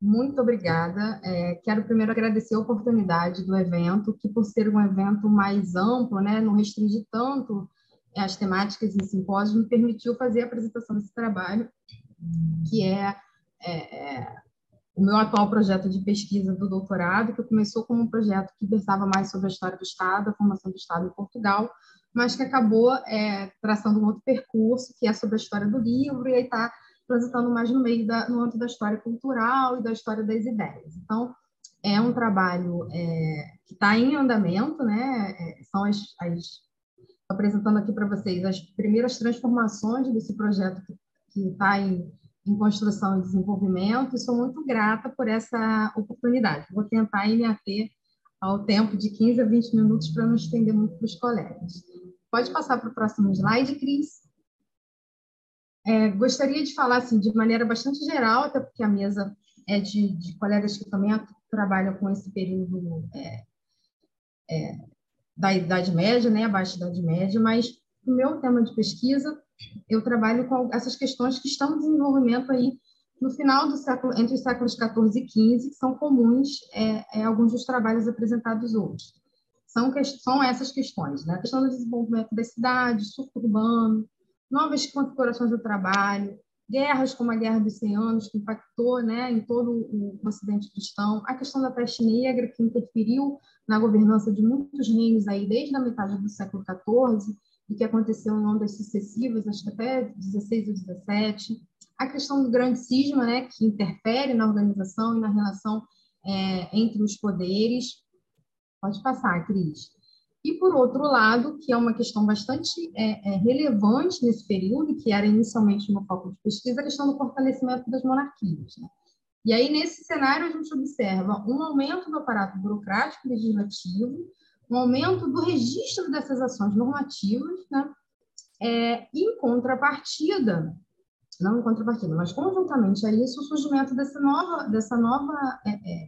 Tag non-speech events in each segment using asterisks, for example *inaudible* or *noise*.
Muito obrigada. É, quero primeiro agradecer a oportunidade do evento, que por ser um evento mais amplo, né, não restringe tanto as temáticas em simpósio, me permitiu fazer a apresentação desse trabalho, que é, é, é o meu atual projeto de pesquisa do doutorado, que começou como um projeto que versava mais sobre a história do Estado, a formação do Estado em Portugal, mas que acabou é, traçando um outro percurso, que é sobre a história do livro, e aí está transitando mais no meio da, no âmbito da história cultural e da história das ideias. Então, é um trabalho é, que está em andamento, né? É, são as, as apresentando aqui para vocês as primeiras transformações desse projeto que está em, em, construção e desenvolvimento, e sou muito grata por essa oportunidade. Vou tentar me ater ao tempo de 15 a 20 minutos para não estender muito para os colegas. Pode passar para o próximo slide, Cris. É, gostaria de falar assim, de maneira bastante geral, até porque a mesa é de, de colegas que também trabalham com esse período é, é, da Idade Média, né, abaixo da Idade Média, mas o meu tema de pesquisa, eu trabalho com essas questões que estão em desenvolvimento aí no final do século, entre os séculos 14 e 15, que são comuns é, é, alguns dos trabalhos apresentados hoje. São, são essas questões, né? A questão do desenvolvimento das cidades, surto urbano, novas configurações do trabalho, guerras como a Guerra dos 100 Anos, que impactou né, em todo o Ocidente cristão, a questão da peste negra, que interferiu na governança de muitos reinos aí desde a metade do século XIV, e que aconteceu em ondas sucessivas, acho que até 16 ou 17, a questão do grande cisma, né, que interfere na organização e na relação é, entre os poderes. Pode passar, Cris. E, por outro lado, que é uma questão bastante é, é, relevante nesse período, que era inicialmente no foco de pesquisa, a questão do fortalecimento das monarquias. Né? E aí, nesse cenário, a gente observa um aumento do aparato burocrático legislativo, um aumento do registro dessas ações normativas, né? É, em contrapartida, não em contrapartida, mas conjuntamente a isso, o surgimento dessa nova, dessa nova é, é,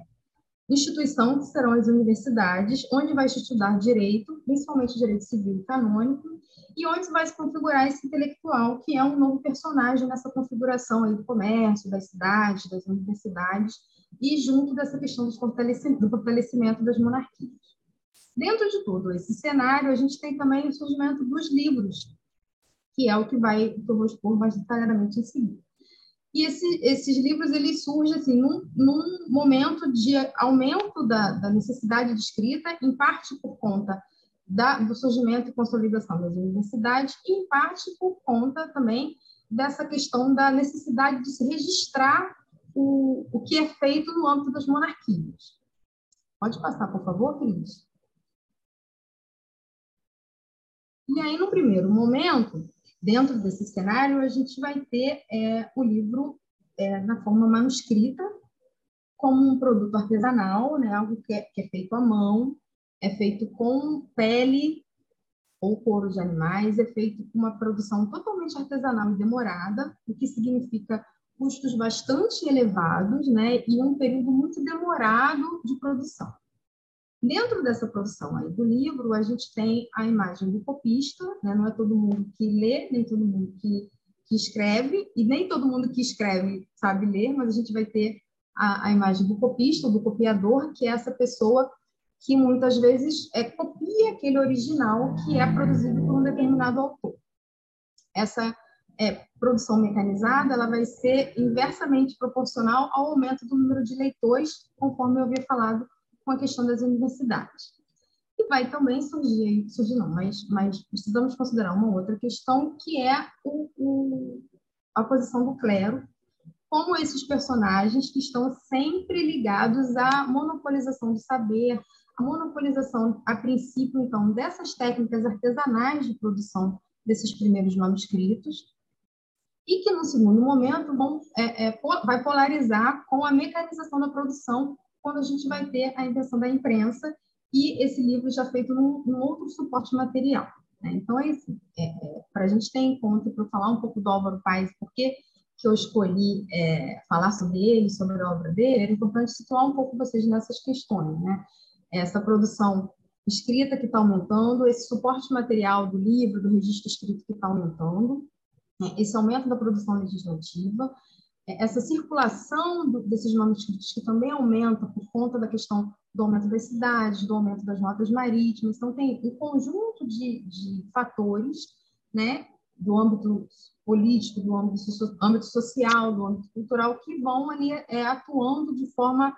instituição que serão as universidades, onde vai se estudar direito, principalmente direito civil e canônico, e onde vai se configurar esse intelectual, que é um novo personagem nessa configuração aí do comércio, das cidades, das universidades, e junto dessa questão do fortalecimento, do fortalecimento das monarquias. Dentro de todo esse cenário, a gente tem também o surgimento dos livros, que é o que vai que eu vou expor mais detalhadamente em seguida. E esse, esses livros eles surgem assim, num, num momento de aumento da, da, necessidade de escrita, em parte por conta da, do surgimento e consolidação das universidades, e em parte por conta também dessa questão da necessidade de se registrar o, o que é feito no âmbito das monarquias. Pode passar, por favor, Cris? E aí, no primeiro momento, dentro desse cenário, a gente vai ter é, o livro é, na forma manuscrita, como um produto artesanal, né, algo que é, que é feito à mão, é feito com pele ou couro de animais, é feito com uma produção totalmente artesanal e demorada, o que significa custos bastante elevados né, e um período muito demorado de produção. Dentro dessa produção aí do livro, a gente tem a imagem do copista, né? não é todo mundo que lê, nem todo mundo que, que escreve, e nem todo mundo que escreve sabe ler, mas a gente vai ter a, a imagem do copista, do copiador, que é essa pessoa que muitas vezes é, copia aquele original que é produzido por um determinado autor. Essa é, produção mecanizada ela vai ser inversamente proporcional ao aumento do número de leitores, conforme eu havia falado com a questão das universidades. E vai também surgir, surgir não, mas, mas precisamos considerar uma outra questão, que é o, o, a posição do clero, como esses personagens que estão sempre ligados à monopolização do saber, a monopolização, a princípio, então, dessas técnicas artesanais de produção desses primeiros manuscritos, e que, no segundo momento, vão, é, é, vai polarizar com a mecanização da produção quando a gente vai ter a invenção da imprensa e esse livro já feito num, num outro suporte material. Né? Então, é isso. É, é, para a gente ter em conta, para falar um pouco do Álvaro Paes, porque que eu escolhi é, falar sobre ele, sobre a obra dele, era importante situar um pouco vocês nessas questões. Né? Essa produção escrita que está aumentando, esse suporte material do livro, do registro escrito que está aumentando, né? esse aumento da produção legislativa, essa circulação desses manuscritos, que também aumenta por conta da questão do aumento das cidades, do aumento das rotas marítimas. Então, tem um conjunto de, de fatores, né, do âmbito político, do âmbito, âmbito, social, do âmbito cultural, que vão ali é, atuando de forma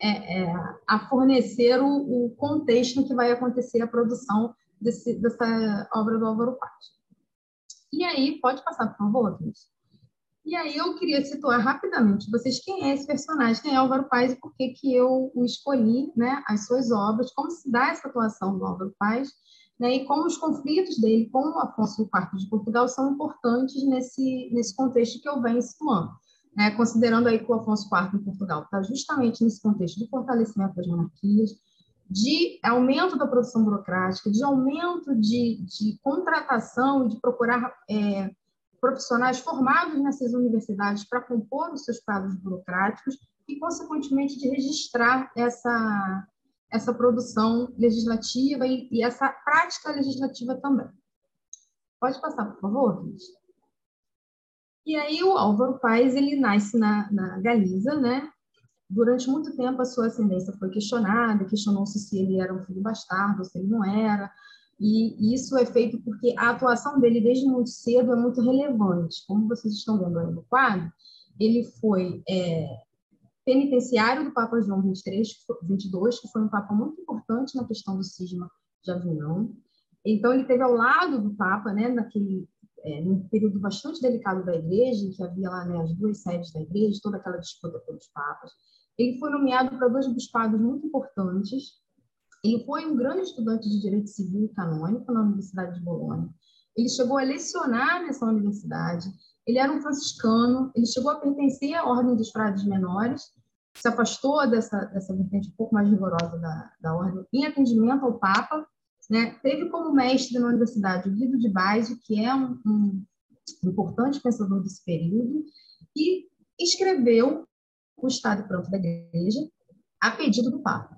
é, é, a fornecer o, o, contexto em que vai acontecer a produção desse, dessa obra do Álvaro Paz. E aí, pode passar, por favor, Cris? E aí eu queria situar rapidamente vocês quem é esse personagem, quem é Álvaro Paz e por que, que eu o escolhi, né, as suas obras, como se dá essa atuação do Álvaro Paz, né, e como os conflitos dele com o Afonso IV de Portugal são importantes nesse, nesse contexto que eu venho situando. Né, considerando aí que o Afonso IV em Portugal está justamente nesse contexto de fortalecimento das monarquias, de aumento da produção burocrática, de aumento de, de contratação de procurar é, profissionais formados nessas universidades para compor os seus quadros burocráticos e, consequentemente, de registrar essa, essa produção legislativa e, e essa prática legislativa também. Pode passar, por favor, Cris? E aí o Álvaro Paes, ele nasce na, na Galiza, né? Durante muito tempo a sua ascendência foi questionada, questionou-se se ele era um filho bastardo, se ele não era, e isso é feito porque a atuação dele desde muito cedo é muito relevante. Como vocês estão vendo aí no quadro, ele foi é, penitenciário do Papa João 23, 22, que foi um papa muito importante na questão do cisma de Avignão. Então, ele teve ao lado do Papa, né, naquele é, num período bastante delicado da Igreja, em que havia lá né, as duas sedes da Igreja, toda aquela disputa pelos papas. Ele foi nomeado para dois bispados muito importantes, ele foi um grande estudante de direito civil e canônico na Universidade de Bolonha. Ele chegou a lecionar nessa universidade. Ele era um franciscano. Ele chegou a pertencer à Ordem dos Frades Menores. Se afastou dessa, dessa vertente um pouco mais rigorosa da, da ordem em atendimento ao Papa. Né? Teve como mestre na universidade o Guido de Baggio, que é um, um importante pensador desse período, e escreveu o Estado Pronto da Igreja a pedido do Papa.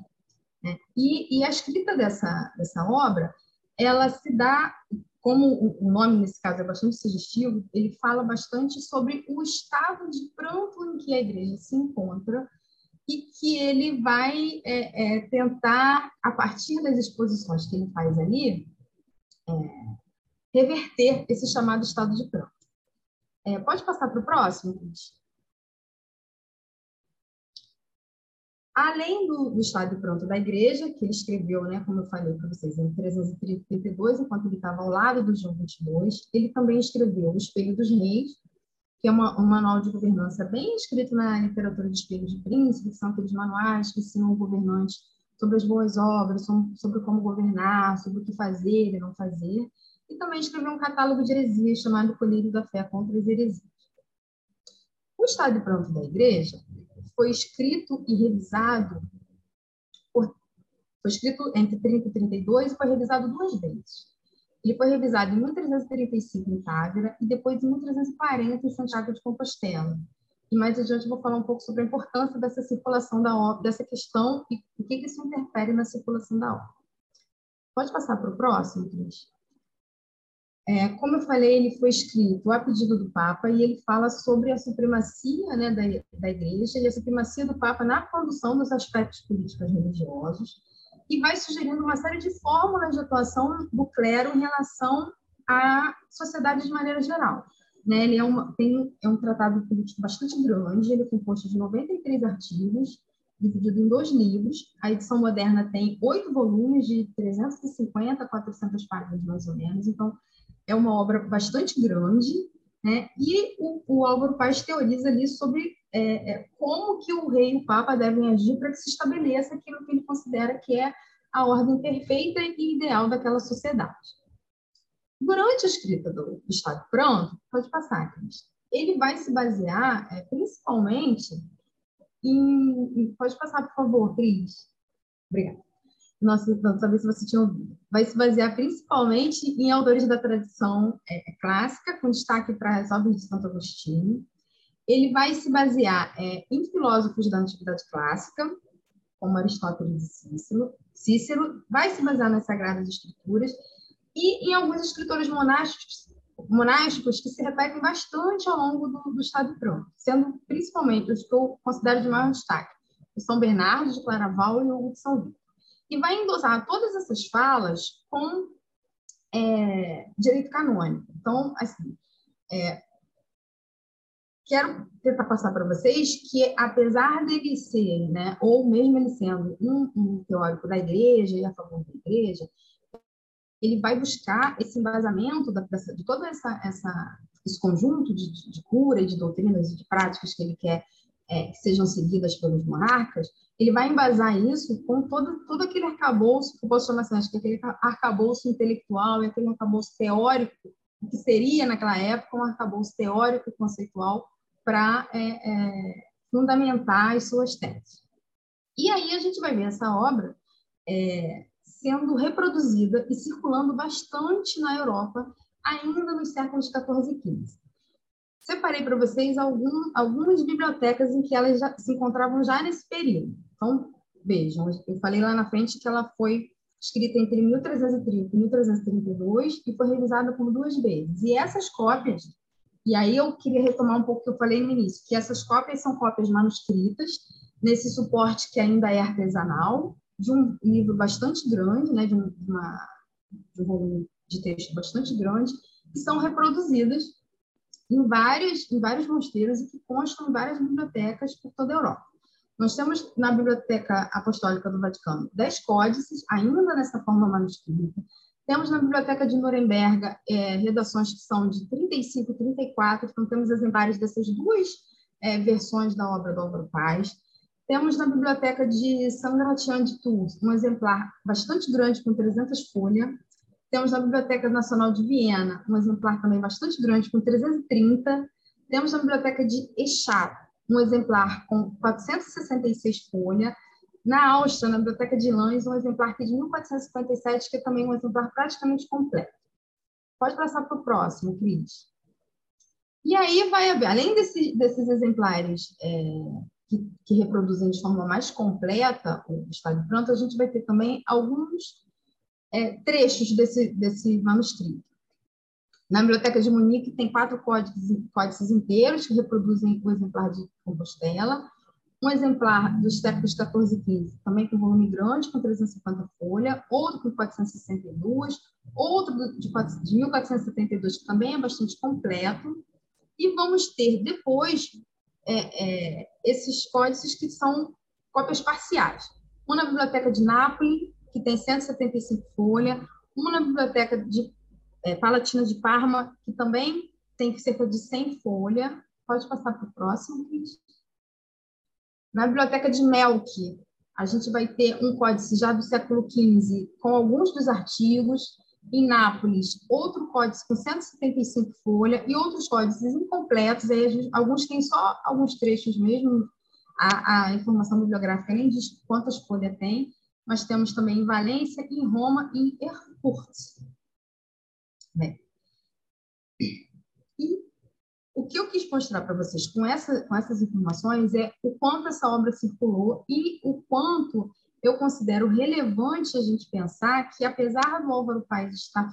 Né? E, e, a escrita dessa, dessa obra, ela se dá, como o nome nesse caso é bastante sugestivo, ele fala bastante sobre o estado de pranto em que a igreja se encontra e que ele vai é, é, tentar, a partir das exposições que ele faz ali, é, reverter esse chamado estado de pranto. É, pode passar para o próximo, Cris? Além do, do Estádio Pronto da Igreja, que ele escreveu, né, como eu falei para vocês, em 332, enquanto ele estava ao lado do João 22, ele também escreveu O Espelho dos Reis, que é uma, um manual de governança bem escrito na literatura de Espelho de Príncipe, que são aqueles manuais que ensinam o governante sobre as boas obras, sobre como governar, sobre o que fazer e não fazer. E também escreveu um catálogo de heresias chamado Colírio da Fé contra as Heresias. O Estádio Pronto da Igreja foi escrito e revisado por, foi escrito entre 30 e 32 e foi revisado duas vezes. Ele foi revisado em 1335 em Távora e depois em 1340 em Santiago de Compostela. E mais adiante vou falar um pouco sobre a importância dessa circulação da obra, dessa questão e o que isso interfere na circulação da obra. Pode passar para o próximo, Cris? É, como eu falei, ele foi escrito a pedido do Papa e ele fala sobre a supremacia né, da, da Igreja e a supremacia do Papa na condução dos aspectos políticos religiosos e vai sugerindo uma série de fórmulas de atuação do clero em relação à sociedade de maneira geral. Né? Ele é, uma, tem, é um tratado político bastante grande, ele é composto de 93 artigos, dividido em dois livros. A edição moderna tem oito volumes de 350 a 400 páginas, mais ou menos. Então, é uma obra bastante grande, né? E o, o Álvaro Paz teoriza ali sobre é, é, como que o rei e o papa devem agir para que se estabeleça aquilo que ele considera que é a ordem perfeita e ideal daquela sociedade. Durante a escrita do Estado Pronto, pode passar, ele vai se basear é, principalmente em. Pode passar, por favor, Cris. Obrigada nossa, tinha ouvido. Vai se basear principalmente em autores da tradição é, clássica, com destaque para obras de Santo Agostinho. Ele vai se basear é, em filósofos da antiguidade clássica, como Aristóteles e Cícero. Cícero vai se basear nas Sagradas Escrituras e em alguns escritores monásticos, monásticos que se repetem bastante ao longo do, do Estado Pronto, sendo principalmente os que eu considero de maior destaque, o São Bernardo de Claraval e o de São Vitor. E vai endosar todas essas falas com é, direito canônico. Então, assim, é, quero tentar passar para vocês que, apesar dele ser, né, ou mesmo ele sendo um, um teórico da igreja e a favor da igreja, ele vai buscar esse embasamento da, dessa, de todo essa, essa, esse conjunto de, de, cura e de doutrinas e de práticas que ele quer é, que sejam seguidas pelos monarcas, ele vai embasar isso com todo, todo aquele arcabouço, que eu posso chamar assim, aquele arcabouço intelectual aquele arcabouço teórico, que seria, naquela época, um arcabouço teórico e conceitual para é, é, fundamentar as suas teses. E aí a gente vai ver essa obra é, sendo reproduzida e circulando bastante na Europa, ainda nos séculos 14 e 15. Separei para vocês algum, algumas bibliotecas em que elas já, se encontravam já nesse período. Então, vejam, eu falei lá na frente que ela foi escrita entre 1330 e 1332 e foi revisada por duas vezes. E essas cópias, e aí eu queria retomar um pouco o que eu falei no início, que essas cópias são cópias manuscritas, nesse suporte que ainda é artesanal, de um livro bastante grande, né, de, um, uma, de um volume de texto bastante grande, que são reproduzidas em vários, em vários mosteiros e que constam em várias bibliotecas por toda a Europa. Nós temos na Biblioteca Apostólica do Vaticano 10 códices, ainda nessa forma manuscrita. Temos na Biblioteca de Nuremberg é, redações que são de 35 e 34, então temos exemplares dessas duas é, versões da obra do Álvaro Paz. Temos na biblioteca de São Gratian de Tours um exemplar bastante grande, com 300 folhas. Temos na Biblioteca Nacional de Viena um exemplar também bastante grande, com 330. Temos na Biblioteca de Echat um exemplar com 466 folhas. Na Áustria, na Biblioteca de Lães, um exemplar é de 1457, que é também um exemplar praticamente completo. Pode passar para o próximo, Cris. E aí vai haver, além desse, desses exemplares é, que, que reproduzem de forma mais completa o estado pronto, a gente vai ter também alguns é, trechos desse, desse manuscrito. Na Biblioteca de Munique tem quatro códices, códices inteiros que reproduzem o exemplar de Compostela, um exemplar dos séculos 14 e 15, também com volume grande, com 350 folhas, outro com 462, outro de, de 1472, que também é bastante completo, e vamos ter depois é, é, esses códices que são cópias parciais. Um na Biblioteca de Nápoles, que tem 175 folhas, uma na Biblioteca de é, Palatina de Parma, que também tem cerca de 100 folhas. Pode passar para o próximo, Cris. Na Biblioteca de Melk, a gente vai ter um códice já do século XV, com alguns dos artigos, em Nápoles, outro códice com 175 folhas e outros códices incompletos, aí gente, alguns têm só alguns trechos mesmo, a, a, informação bibliográfica nem diz quantas folhas tem, mas temos também em Valência, em Roma e em Erfurt. Bem, e o que eu quis mostrar para vocês com, essa, com essas informações é o quanto essa obra circulou e o quanto eu considero relevante a gente pensar que, apesar do Álvaro Paes estar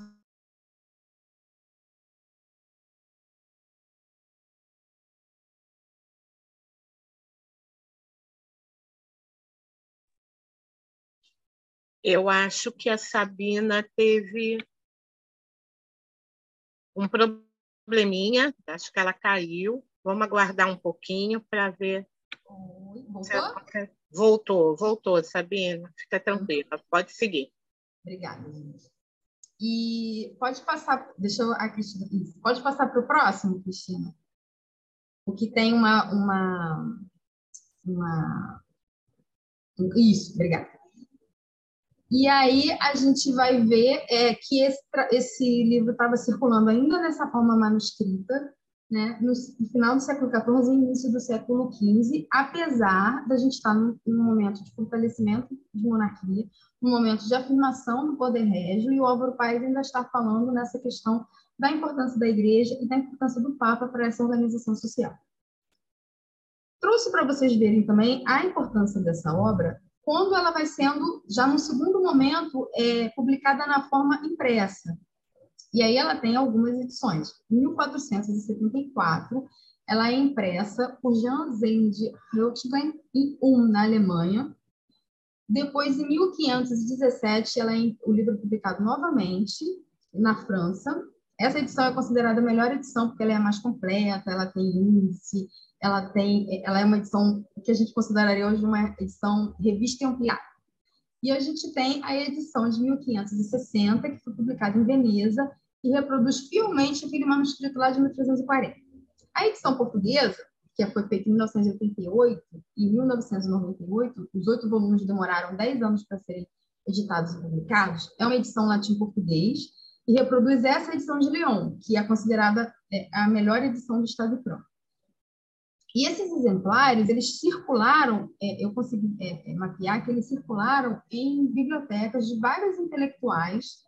Eu acho que a Sabina teve um probleminha, acho que ela caiu. Vamos aguardar um pouquinho para ver. Voltou? Voltou, voltou, Sabina. Fica tranquila, pode seguir. Obrigada, gente. E pode passar, deixa eu, a Cristina, pode passar para o próximo, Cristina? O que tem uma, uma, uma... Isso, obrigada. E aí a gente vai ver é, que esse, esse livro estava circulando ainda nessa forma manuscrita, né, no, no, final do século XIV e início do século XV, apesar da gente estar num, num, momento de fortalecimento de monarquia, num momento de afirmação do poder régio, e o Álvaro Paes ainda está falando nessa questão da importância da igreja e da importância do Papa para essa organização social. Trouxe para vocês verem também a importância dessa obra quando ela vai sendo, já no segundo momento, é, publicada na forma impressa. E aí ela tem algumas edições. Em 1474, ela é impressa por Jean Zend Reutemann em Ulm, na Alemanha. Depois, em 1517, ela é o livro é publicado novamente na França. Essa edição é considerada a melhor edição porque ela é a mais completa, ela tem índice, ela tem, ela é uma edição que a gente consideraria hoje uma edição revista e ampliada. E a gente tem a edição de 1560, que foi publicada em Veneza, e reproduz fielmente aquele manuscrito lá de 1340. A edição portuguesa, que foi feita em 1988 e 1998, os oito volumes demoraram dez anos para serem editados e publicados, é uma edição latim-português e reproduz essa edição de Lyon, que é considerada é, a melhor edição do Estado Franco. E esses exemplares, eles circularam, é, eu consegui é, mapear que eles circularam em bibliotecas de vários intelectuais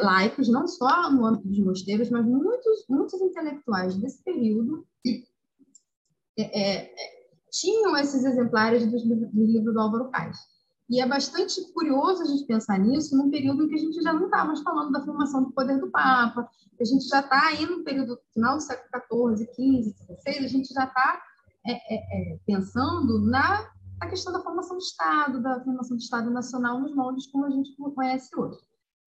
laicos, não só no âmbito dos mosteiros, mas muitos, muitos intelectuais desse período tinham esses exemplares do, livro do Álvaro Paz. E é bastante curioso a gente pensar nisso num período em que a gente já não está mais falando da formação do poder do Papa, a gente já está aí no período final do século XIV, XV, XVI, a gente já está é, é, é, pensando na, na, questão da formação do Estado, da formação do Estado Nacional nos moldes como a gente conhece hoje.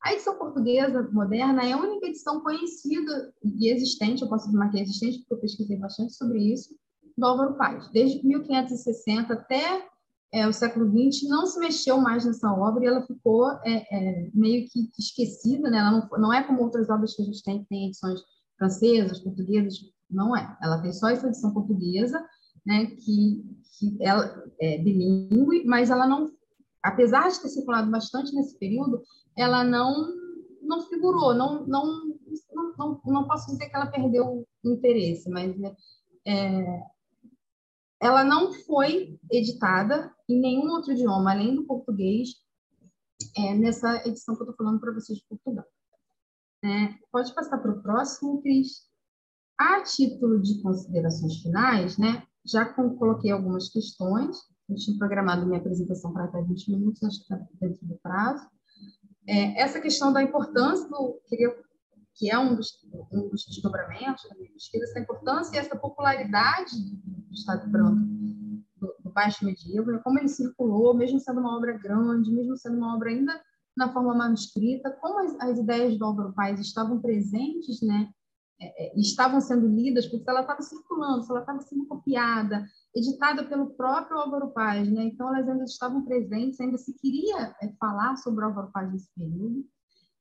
A edição portuguesa moderna é a única edição conhecida e existente, eu posso afirmar que é existente, porque eu pesquisei bastante sobre isso, do Álvaro Paz. Desde 1560 até é, o século XX, não se mexeu mais nessa obra e ela ficou é, é, meio que esquecida, né? ela não, não é como outras obras que a gente tem, que tem edições francesas, portuguesas, não é. Ela tem só essa edição portuguesa, né, que, que ela é bilíngue, mas ela não, apesar de ter circulado bastante nesse período, ela não não figurou, não não não, não, não posso dizer que ela perdeu o interesse, mas né, é, ela não foi editada em nenhum outro idioma além do português é, nessa edição que eu estou falando para vocês de Portugal. É, pode passar para o próximo, Cris. A título de considerações finais, né, já coloquei algumas questões. Eu tinha programado minha apresentação para até 20 minutos, acho que está dentro do prazo. É, essa questão da importância do que é um dos, um dos desdobramentos da minha pesquisa, essa importância e essa popularidade do Estado do baixo medieval, né, como ele circulou, mesmo sendo uma obra grande, mesmo sendo uma obra ainda na forma manuscrita, como as, as ideias do Álvaro Paz estavam presentes, né, é, é, estavam sendo lidas, porque ela estava circulando, ela estava sendo copiada, editada pelo próprio Álvaro Paz, né? então elas ainda estavam presentes, ainda se queria é, falar sobre o Álvaro Paz nesse período.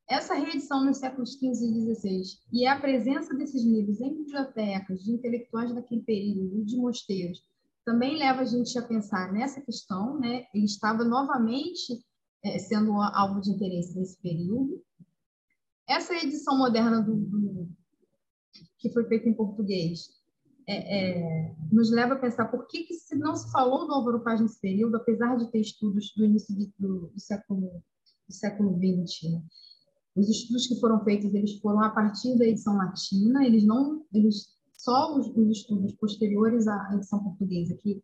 Essa reedição nos séculos XV e XVI e a presença desses livros em bibliotecas de intelectuais daquele período, de mosteiros, também leva a gente a pensar nessa questão, né? Ele estava novamente é, sendo alvo de interesse nesse período. Essa edição moderna do, do que foi feita em português é, é, nos leva a pensar por que, que se não se falou do Álvaro Paz nesse período, apesar de ter estudos do início de, do, do, século do século XX. Né? Os estudos que foram feitos eles foram a partir da edição latina, eles não eles só os, os estudos posteriores à edição portuguesa que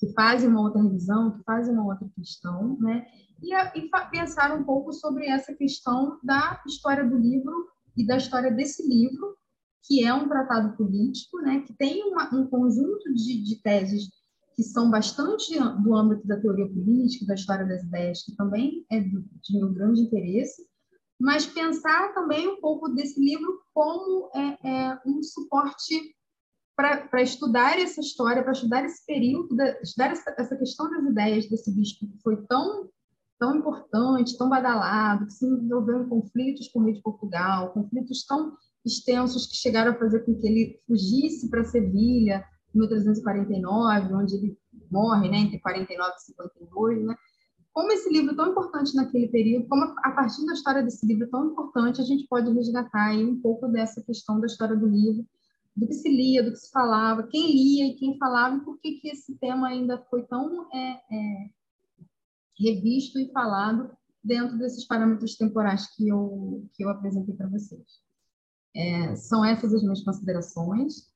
que fazem uma outra revisão, que fazem uma outra questão, né? E, a, e pensar um pouco sobre essa questão da história do livro e da história desse livro que é um tratado político, né, que tem uma, um conjunto de, de, teses que são bastante do âmbito da teoria política, da história das ideias, que também é de, meu grande interesse, mas pensar também um pouco desse livro como é, é um suporte para estudar essa história, para estudar esse período, da, estudar essa, essa questão das ideias desse bispo que foi tão tão importante, tão badalado, que se envolveu em conflitos com o rei de Portugal, conflitos tão extensos que chegaram a fazer com que ele fugisse para Sevilha em 1349, onde ele morre, né, entre 49 e 52, né? Como esse livro tão importante naquele período, como a partir da história desse livro tão importante, a gente pode resgatar aí um pouco dessa questão da história do livro, do que se lia, do que se falava, quem lia e quem falava, e por que, que esse tema ainda foi tão é, é, revisto e falado dentro desses parâmetros temporais que eu, que eu apresentei para vocês. É, são essas as minhas considerações.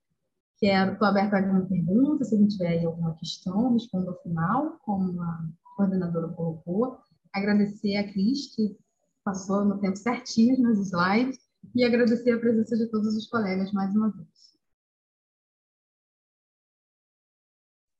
Quero, estou aberta a alguma pergunta, se alguém tiver aí alguma questão, respondo ao final, como a coordenadora colocou. Agradecer a Cris, que passou no tempo certinho nos slides, e agradecer a presença de todos os colegas mais uma vez.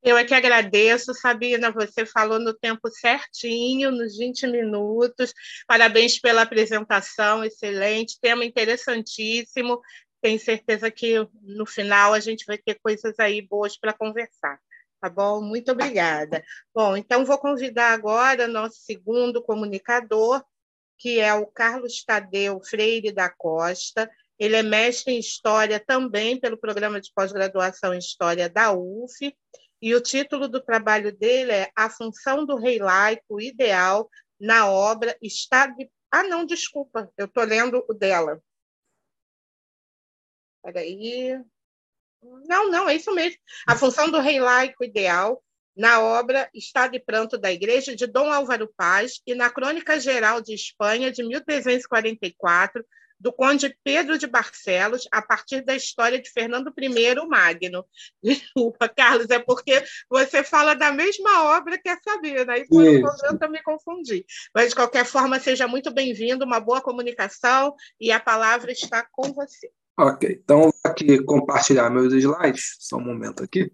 Eu é que agradeço, Sabina, você falou no tempo certinho, nos 20 minutos. Parabéns pela apresentação, excelente, tema interessantíssimo. Tenho certeza que no final a gente vai ter coisas aí boas para conversar. Tá bom? Muito obrigada. Bom, então vou convidar agora nosso segundo comunicador, que é o Carlos Tadeu Freire da Costa. Ele é mestre em História também pelo Programa de Pós-Graduação em História da UF e o título do trabalho dele é A Função do Rei Laico Ideal na obra Estado de... Ah, não, desculpa, eu estou lendo o dela. Espera aí. Não, não, é isso mesmo. A função do rei laico ideal na obra Estado de Pranto da Igreja de Dom Álvaro Paz e na Crônica Geral de Espanha de 1344, do conde Pedro de Barcelos, a partir da história de Fernando I o Magno. Desculpa, Carlos, é porque você fala da mesma obra que a Sabina, aí por um momento eu me confundi. Mas, de qualquer forma, seja muito bem-vindo, uma boa comunicação, e a palavra está com você. Ok, então vou aqui compartilhar meus slides, só um momento aqui.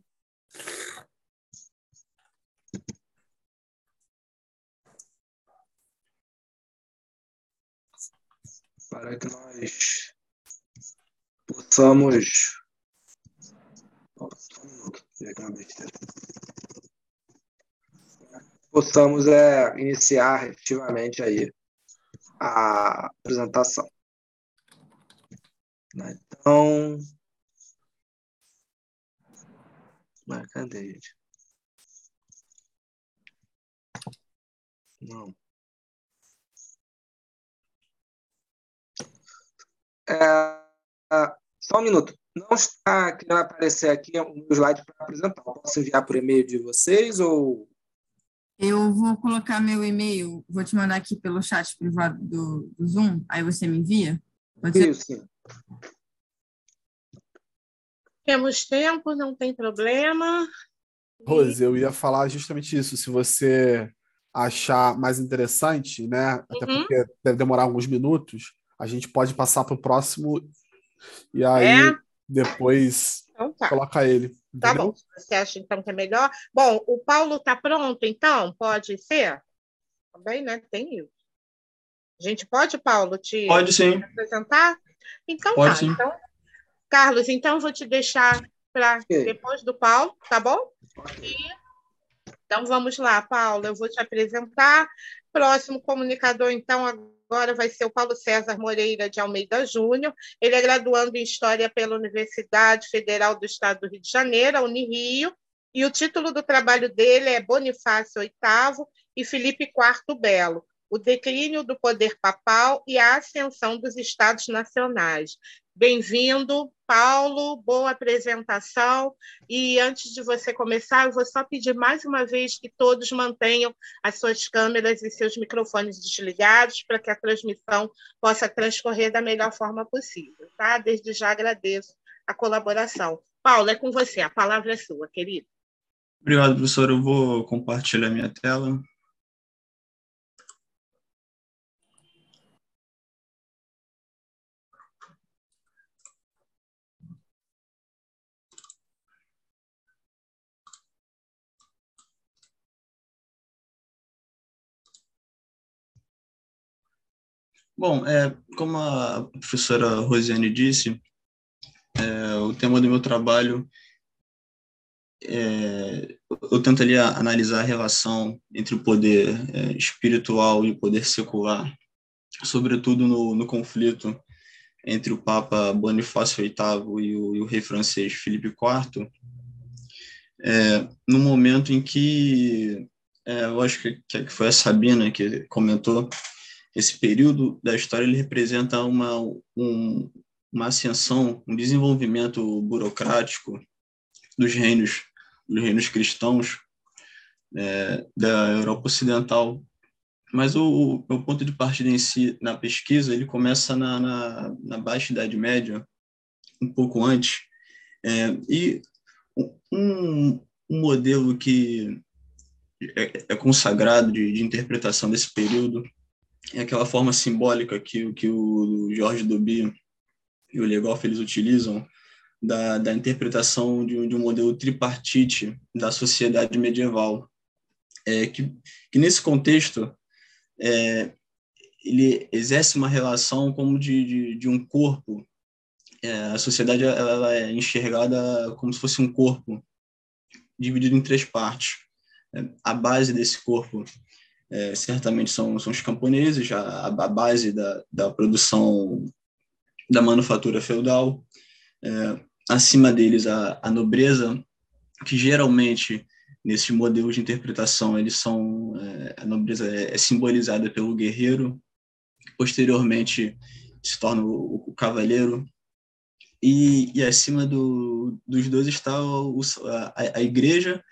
Para que nós possamos. Possamos é, iniciar efetivamente aí a apresentação. Então. Mas cadê, gente? Não. É, só um minuto. Não está querendo aparecer aqui o meu slide para apresentar. Posso enviar por e-mail de vocês ou. Eu vou colocar meu e-mail, vou te mandar aqui pelo chat privado do, do Zoom, aí você me envia? Pode ser? Sim. Temos tempo, não tem problema. Rose, eu ia falar justamente isso. Se você achar mais interessante, né? Até uhum. porque deve demorar alguns minutos, a gente pode passar para o próximo e aí é? depois então tá. coloca ele. Tá bom. Você acha então que é melhor? Bom, o Paulo está pronto, então? Pode ser? Também, né? Tem isso. A gente pode, Paulo, te pode, sim. apresentar? Então pode, tá. Sim. Então, Carlos, então vou te deixar para depois do Paulo, tá bom? E, então vamos lá, Paulo, eu vou te apresentar. Próximo comunicador, então, agora vai ser o Paulo César Moreira de Almeida Júnior. Ele é graduando em História pela Universidade Federal do Estado do Rio de Janeiro, a Unirio, e o título do trabalho dele é Bonifácio VIII e Felipe IV Belo, o declínio do poder papal e a ascensão dos estados nacionais. Bem-vindo, Paulo, boa apresentação. E antes de você começar, eu vou só pedir mais uma vez que todos mantenham as suas câmeras e seus microfones desligados para que a transmissão possa transcorrer da melhor forma possível. Tá? Desde já agradeço a colaboração. Paulo, é com você, a palavra é sua, querido. Obrigado, professor. Eu vou compartilhar minha tela. Bom, é, como a professora Rosiane disse, é, o tema do meu trabalho, é, eu tento ali analisar a relação entre o poder é, espiritual e o poder secular, sobretudo no, no conflito entre o Papa Bonifácio VIII e o, e o rei francês Filipe IV, é, no momento em que, é, eu acho que, que foi a Sabina que comentou, esse período da história ele representa uma, um, uma ascensão, um desenvolvimento burocrático dos reinos, dos reinos cristãos é, da Europa Ocidental. Mas o, meu ponto de partida em si, na pesquisa, ele começa na, na, na Baixa Idade Média, um pouco antes, é, e um, um modelo que é, é consagrado de, de interpretação desse período é aquela forma simbólica que, que o Jorge Duby e o Legoff eles utilizam da, da interpretação de, de um modelo tripartite da sociedade medieval, é, que, que nesse contexto é, ele exerce uma relação como de, de, de um corpo. É, a sociedade ela, ela é enxergada como se fosse um corpo dividido em três partes. É, a base desse corpo é, certamente são, são os camponeses, a, a base da, da produção da manufatura feudal. É, acima deles, a, a nobreza, que geralmente nesse modelo de interpretação eles são é, a nobreza é, é, simbolizada pelo guerreiro posteriormente se torna o, o cavaleiro e, e acima do, dos dois está o, a, a igreja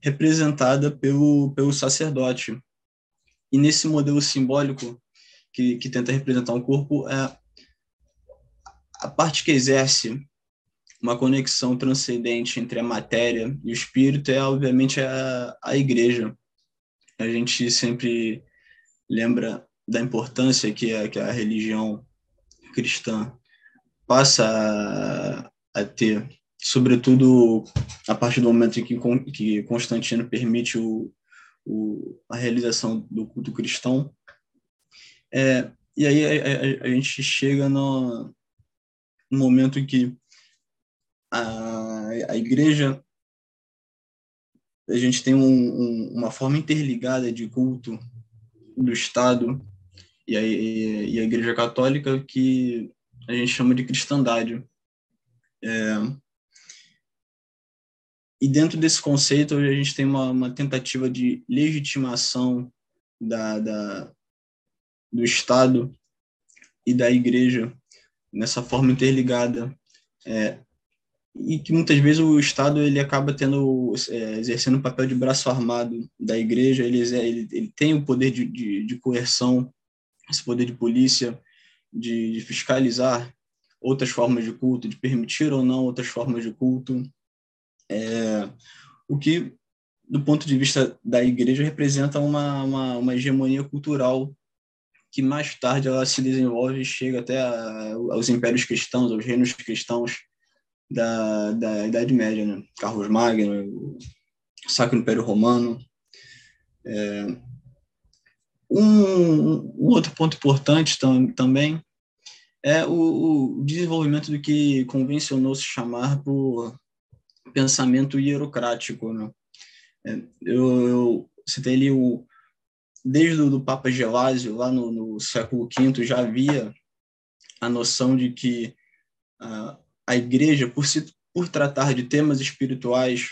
representada pelo pelo sacerdote e nesse modelo simbólico que, que tenta representar um corpo é a parte que exerce uma conexão transcendente entre a matéria e o espírito é, obviamente, a, a igreja. A gente sempre lembra da importância que a, que a religião cristã passa a, a ter, sobretudo a partir do momento em que, que Constantino permite o, o, a realização do culto cristão. É, e aí a, a, a gente chega no, no momento em que a, a igreja, a gente tem um, um, uma forma interligada de culto do Estado e a, e a Igreja Católica que a gente chama de cristandade. É, e dentro desse conceito, a gente tem uma, uma tentativa de legitimação da, da, do Estado e da Igreja nessa forma interligada. É, e que muitas vezes o Estado ele acaba tendo é, exercendo o papel de braço armado da igreja ele, ele, ele tem o poder de, de, de, coerção esse poder de polícia de, de, fiscalizar outras formas de culto de permitir ou não outras formas de culto é, o que do ponto de vista da igreja representa uma, uma, uma hegemonia cultural que mais tarde ela se desenvolve e chega até a, aos impérios cristãos aos reinos cristãos da, da Idade Média, né? Carlos Magno, o Sacro Império Romano. É, um, um, outro ponto importante tam, também é o, o, desenvolvimento do que convencionou se chamar por pensamento hierocrático. Né? É, eu, eu citei ali o desde o do Papa Gelásio, lá no, no século V, já havia a noção de que uh, a igreja, por, se, por tratar de temas espirituais,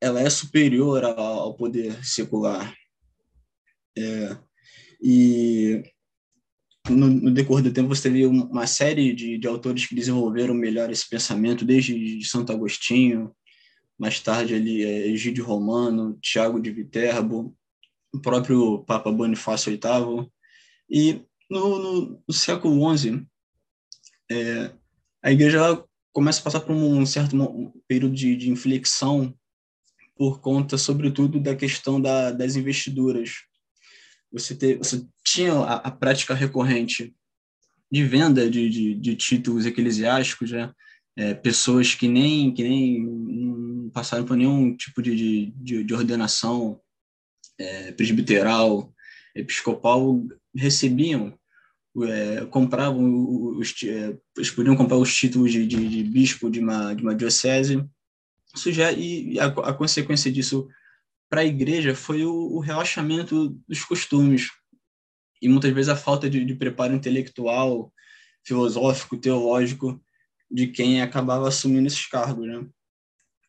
ela é superior ao poder secular. É, e no, no, decorrer do tempo você teve uma série de, de autores que desenvolveram melhor esse pensamento, desde Santo Agostinho, mais tarde ali é, Egídio Romano, Tiago de Viterbo, o próprio Papa Bonifácio VIII. E no, no, no século XI, é, a igreja começa a passar por um certo período de, de inflexão por conta, sobretudo, da questão da, das investiduras. Você, ter, você tinha a, a, prática recorrente de venda de, de, de títulos eclesiásticos, né? É, pessoas que nem, que nem passaram por nenhum tipo de, de, de ordenação é, presbiteral, episcopal, recebiam é, compravam os, é, eles podiam comprar os títulos de, de, de, bispo de uma, de uma diocese. Isso já, e a, a consequência disso para a igreja foi o, o, relaxamento dos costumes e muitas vezes a falta de, de preparo intelectual, filosófico, teológico de quem acabava assumindo esses cargos, né?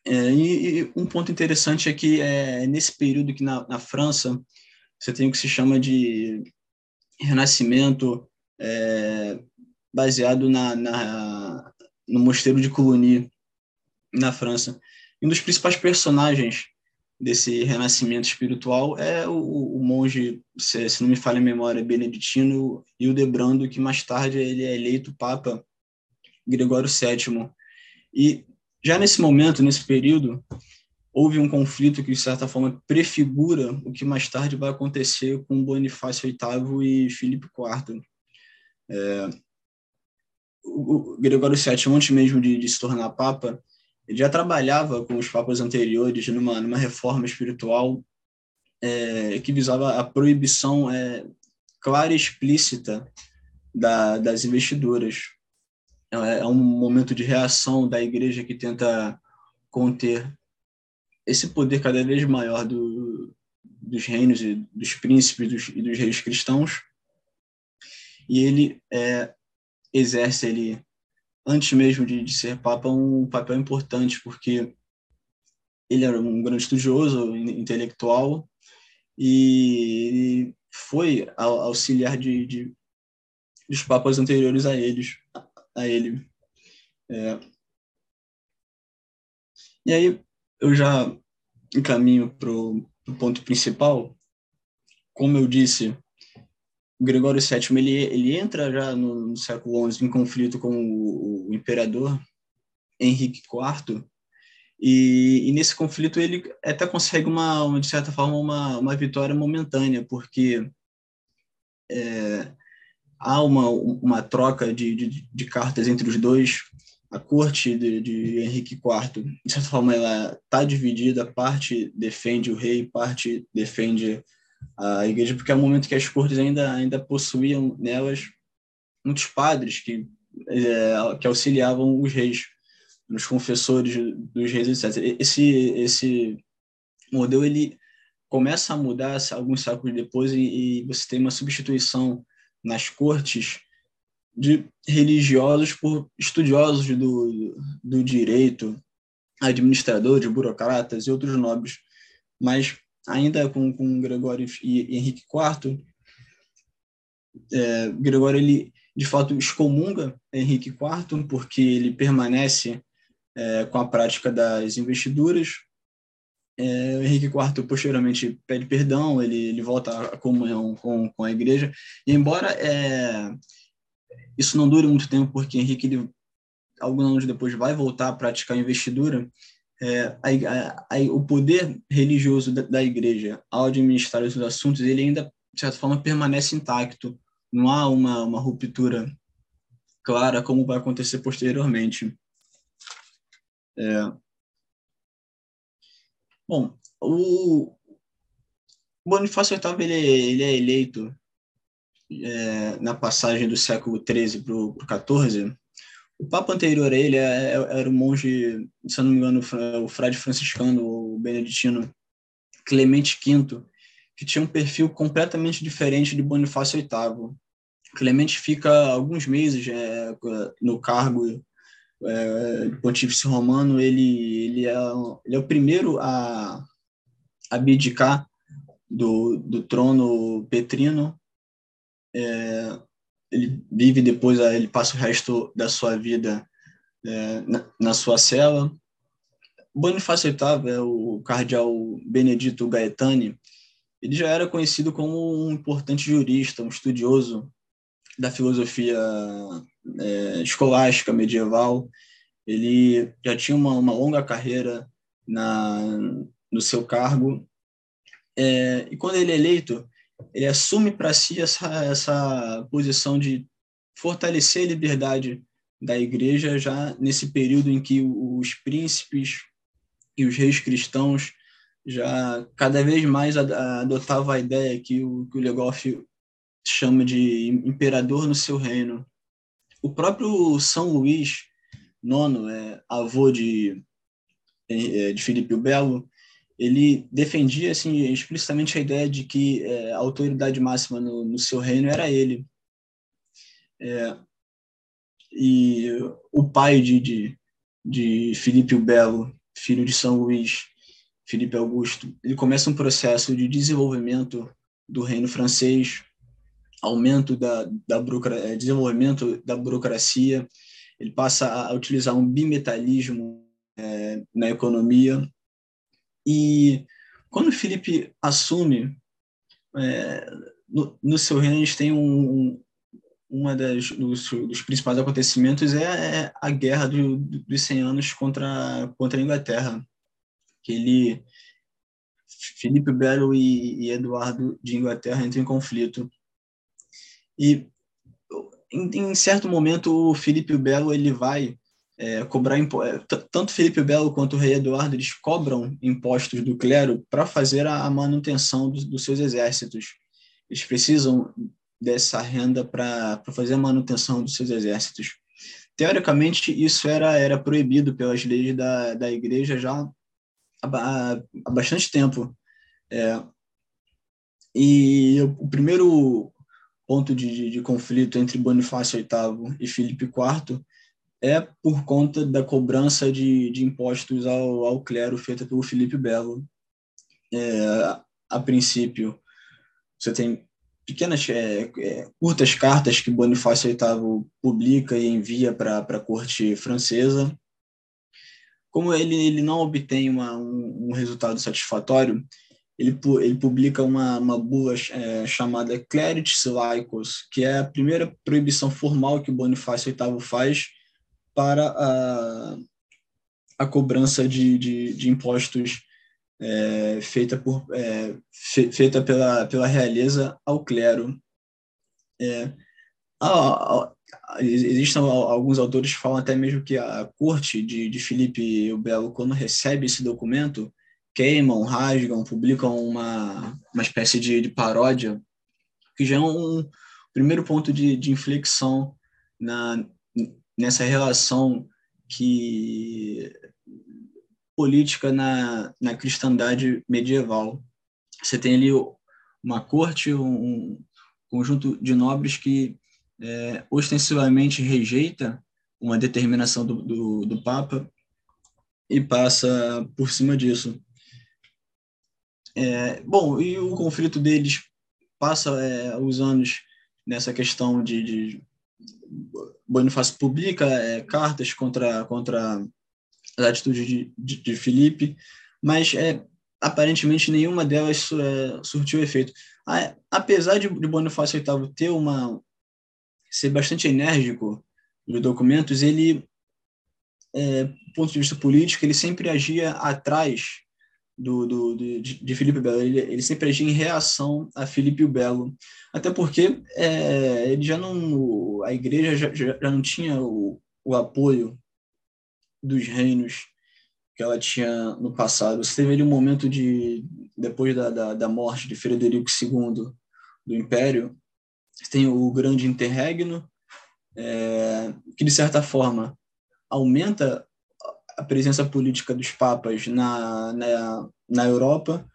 É, e, e, um ponto interessante é que é nesse período que na, na França você tem o que se chama de renascimento é, baseado na, na, no mosteiro de Coligny, na França. E um dos principais personagens desse renascimento espiritual é o, o monge, se, se, não me falha a memória, beneditino Hildebrando, que mais tarde ele é eleito Papa Gregório VII. E já nesse momento, nesse período, houve um conflito que, de certa forma, prefigura o que mais tarde vai acontecer com Bonifácio VIII e Filipe IV. É, o Gregório VII, antes mesmo de, de, se tornar papa, já trabalhava com os papas anteriores numa, numa reforma espiritual é, que visava a proibição é, clara e explícita da, das investiduras. É, é um momento de reação da igreja que tenta conter esse poder cada vez maior do, dos reinos e dos príncipes dos, e dos reis cristãos. E ele é, exerce ele antes mesmo de, de, ser papa um papel importante porque ele era um grande estudioso intelectual e foi auxiliar de, de dos papas anteriores a eles a ele é. e aí eu já encaminho para o ponto principal como eu disse Gregório VII ele, ele entra já no, no século XI em conflito com o, o imperador Henrique IV e, e, nesse conflito ele até consegue uma, uma de certa forma uma, uma vitória momentânea porque é, há uma, uma troca de, de, de, cartas entre os dois. A corte de, de Henrique IV de certa forma ela está dividida parte defende o rei parte defende a igreja, porque é um momento que as cortes ainda, ainda possuíam nelas muitos padres que, é, que auxiliavam os reis, os confessores dos reis, etc. Esse, esse modelo ele começa a mudar alguns séculos depois e, e você tem uma substituição nas cortes de religiosos por estudiosos do, do direito, administradores, burocratas e outros nobres. Mas ainda com, com Gregório e Henrique IV, é, Gregório ele de fato excomunga Henrique IV porque ele permanece é, com a prática das investiduras. É, Henrique IV posteriormente pede perdão, ele, ele volta à comunhão com, com a igreja. E embora é, isso não dure muito tempo, porque Henrique ele, alguns anos depois vai voltar a praticar investidura, é, a, a, o poder religioso da, da, igreja ao administrar os assuntos, ele ainda, de certa forma, permanece intacto. Não há uma, uma ruptura clara como vai acontecer posteriormente. É. Bom, o Bonifácio VIII ele, é, ele é eleito é, na passagem do século XIII para o XIV o Papa anterior a ele é, é, era o monge, se eu não me engano, o frade franciscano, o beneditino Clemente V, que tinha um perfil completamente diferente de Bonifácio VIII. Clemente fica alguns meses é, no cargo é, pontífice romano, ele, ele, é, ele é o primeiro a abdicar do, do trono petrino, é, ele vive depois, ele passa o resto da sua vida é, na, na, sua cela. Bonifácio VIII, é o cardeal Benedito Gaetani, ele já era conhecido como um importante jurista, um estudioso da filosofia é, escolástica medieval. Ele já tinha uma, uma longa carreira na, no seu cargo. É, e quando ele é eleito, ele assume para si essa, essa posição de fortalecer a liberdade da igreja já nesse período em que os príncipes e os reis cristãos já cada vez mais adotavam a ideia que o, que o Legoff chama de imperador no seu reino. O próprio São Luís IX, é, avô de, é, de Filipe o Belo, ele defendia assim explicitamente a ideia de que é, a autoridade máxima no, no, seu reino era ele. É, e o pai de, de, de Filipe o Belo, filho de São Luís, Filipe Augusto, ele começa um processo de desenvolvimento do reino francês, aumento da, da é, desenvolvimento da burocracia, ele passa a utilizar um bimetalismo é, na economia, e quando o Felipe assume, é, no, no, seu reino a gente tem um, um uma das dos, dos, principais acontecimentos é, é a guerra do, dos 100 anos contra contra a Inglaterra, que ele Felipe Belo e, e Eduardo de Inglaterra entram em conflito. E em, em, certo momento, o Felipe Belo ele vai é, cobrar. É, tanto Felipe Belo quanto o rei Eduardo eles cobram impostos do clero para fazer a, manutenção do, dos seus exércitos. Eles precisam dessa renda para fazer a manutenção dos seus exércitos. Teoricamente, isso era, era proibido pelas leis da, da igreja já há, há bastante tempo. É, e o primeiro ponto de, de, de, conflito entre Bonifácio VIII e Filipe IV é por conta da cobrança de, de impostos ao, ao clero feita pelo Filipe Belo. É, a princípio, você tem pequenas, é, é, curtas cartas que Bonifácio VIII publica e envia para a corte francesa. Como ele, ele não obtém uma, um, um resultado satisfatório, ele, ele publica uma, uma bula é, chamada Cleritis Laicos, que é a primeira proibição formal que Bonifácio VIII faz para a, a cobrança de, de, de impostos é, feita, por, é, fe, feita pela, pela realeza ao clero. É, a, a, existem alguns autores que falam até mesmo que a corte de, de Filipe o Belo, quando recebe esse documento, queimam, rasgam, publicam uma, uma espécie de, de paródia, que já é um primeiro ponto de, de inflexão na, nessa relação que política na, na cristandade medieval. Você tem ali uma corte, um, conjunto de nobres que é, ostensivamente rejeita uma determinação do, do, do, Papa e passa por cima disso. É, bom, e o conflito deles passa é, os anos nessa questão de, de Bonifácio publica é, cartas contra, contra as atitudes de, de, de Felipe, mas é, aparentemente nenhuma delas é, surtiu efeito. A, apesar de, de Bonifácio VIII ter uma ser bastante enérgico nos documentos, ele, é, do ponto de vista político, ele sempre agia atrás do, do, de, de, Felipe Belo. Ele, ele, sempre agia em reação a Felipe Belo, até porque é, ele já não, a igreja já, já, já não tinha o, o apoio dos reinos que ela tinha no passado. Você teve ali um momento de, depois da, da, da morte de Frederico II do Império, tem o grande interregno, é, que de certa forma aumenta a presença política dos papas na, na, na Europa,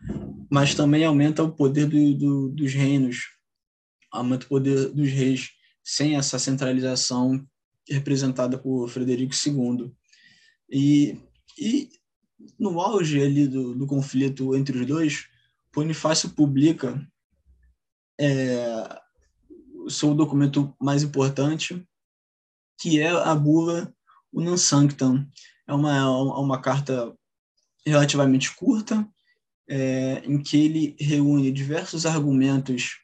mas também aumenta o poder do, do, dos reinos, aumenta o poder dos reis, sem essa centralização representada por Frederico II. E, e no auge ali do, do conflito entre os dois, Bonifácio publica é, o seu documento mais importante, que é a bula Unam Sanctam. É uma, é uma carta relativamente curta, é, em que ele reúne diversos argumentos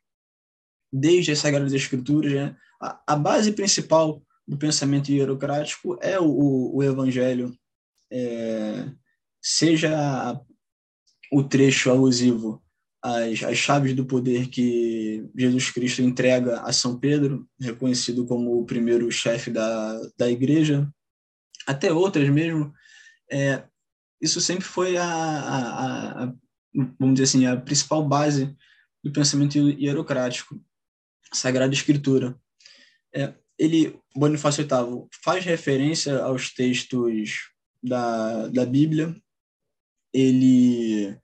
desde as Sagradas Escrituras. Né? A, a base principal do pensamento hierocrático é o, o Evangelho, é, seja o trecho alusivo às chaves do poder que Jesus Cristo entrega a São Pedro, reconhecido como o primeiro chefe da, da igreja, até outras mesmo, é, isso sempre foi a, a, a, vamos dizer assim, a principal base do pensamento hierocrático, Sagrada Escritura. É, ele, Bonifácio VIII, faz referência aos textos da, da Bíblia, ele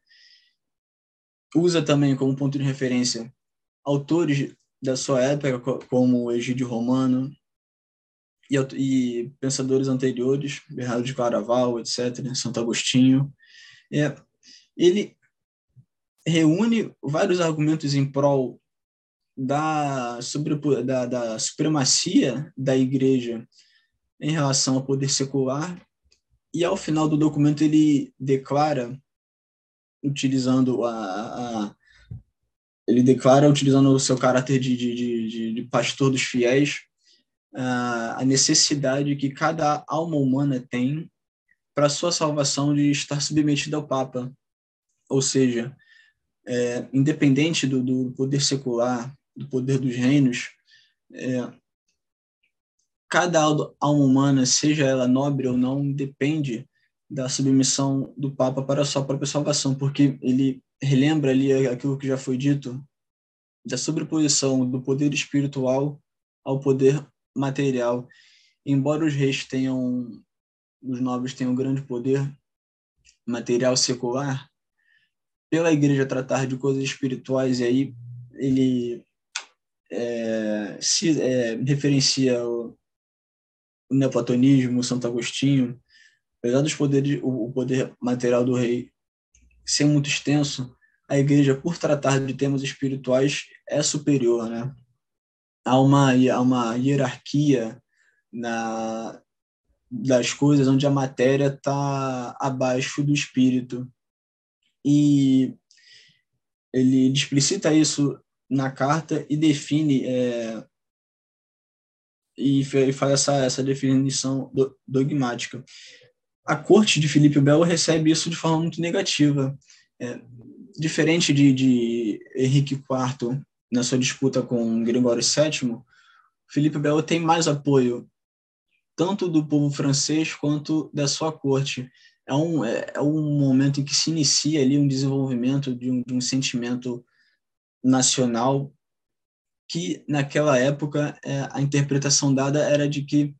usa também como ponto de referência autores da sua época, como Egídio Romano e, e pensadores anteriores, Bernardo de Claraval, etc., Santo Agostinho. É, ele reúne vários argumentos em prol da, sobre, da, da supremacia da igreja em relação ao poder secular, e ao final do documento ele declara, utilizando a, a ele declara, utilizando o seu caráter de, de, de, de pastor dos fiéis, a necessidade que cada alma humana tem para sua salvação de estar submetida ao Papa. Ou seja, é, independente do, do, poder secular, do poder dos reinos, é, cada alma humana, seja ela nobre ou não, depende da submissão do Papa para a sua própria salvação, porque ele relembra ali aquilo que já foi dito da sobreposição do poder espiritual ao poder material. Embora os reis tenham, os nobres tenham grande poder material secular, pela igreja tratar de coisas espirituais, e aí ele é, se é, referencia o, o neoplatonismo, Santo Agostinho, apesar dos poderes, o, o poder material do rei ser muito extenso, a igreja, por tratar de temas espirituais, é superior, né? Há uma, há uma hierarquia na, das coisas onde a matéria está abaixo do espírito. E ele explicita isso na carta e define é, e faz essa, essa definição dogmática. A corte de Filipe Belo recebe isso de forma muito negativa. É, diferente de, de Henrique IV na sua disputa com Gregório VII, Filipe Belo tem mais apoio tanto do povo francês quanto da sua corte. É um, é, é um momento em que se inicia ali um desenvolvimento de um, de um sentimento nacional que naquela época é, a interpretação dada era de que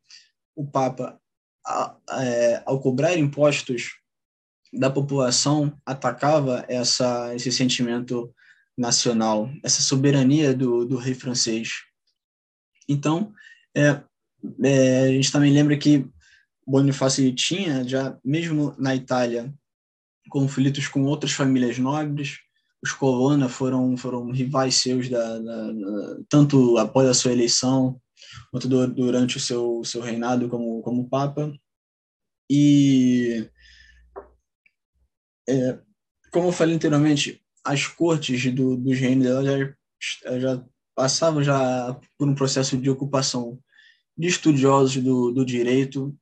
o Papa, a, é, ao cobrar impostos da população, atacava essa, esse sentimento nacional, essa soberania do, do rei francês. Então, é, é, a gente também lembra que Bonifácio tinha, já mesmo na Itália, conflitos com outras famílias nobres, os Colonna foram foram rivais seus da, da, da, tanto após a sua eleição quanto do, durante o seu seu reinado como como papa e é, como eu falei anteriormente as cortes do, dos reinos dela já, já passavam já por um processo de ocupação de estudiosos do, do direito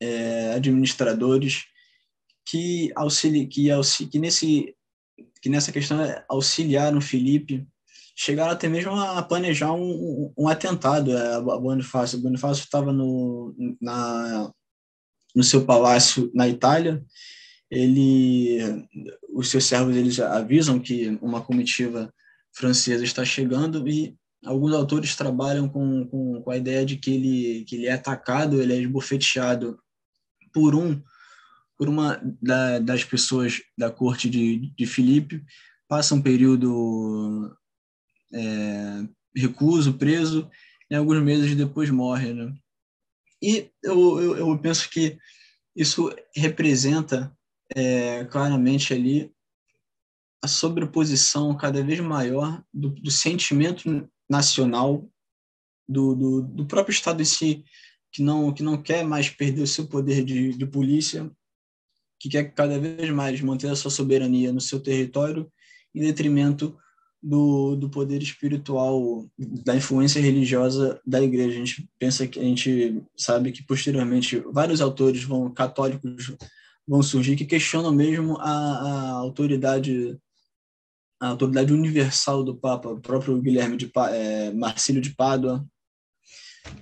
é, administradores que auxili, que, auxili, que nesse que nessa questão é auxiliaram Felipe, chegaram até mesmo a planejar um, um atentado a Bonifácio. Bonifácio estava no, na, no seu palácio na Itália. Ele, os seus servos eles avisam que uma comitiva francesa está chegando e alguns autores trabalham com, com, com a ideia de que ele, que ele é atacado, ele é esbofeteado por um por uma da, das pessoas da corte de, de Filipe, passa um período é, recuso, preso, e alguns meses depois morre. Né? E eu, eu, eu penso que isso representa é, claramente ali a sobreposição cada vez maior do, do sentimento nacional do, do, do, próprio Estado em si, que não, que não quer mais perder o seu poder de, de polícia que quer cada vez mais manter a sua soberania no seu território em detrimento do, do poder espiritual, da influência religiosa da igreja. A gente pensa que a gente sabe que posteriormente vários autores vão católicos vão surgir que questionam mesmo a, a autoridade a autoridade universal do Papa, o próprio Guilherme de é, Marcílio de Pádua,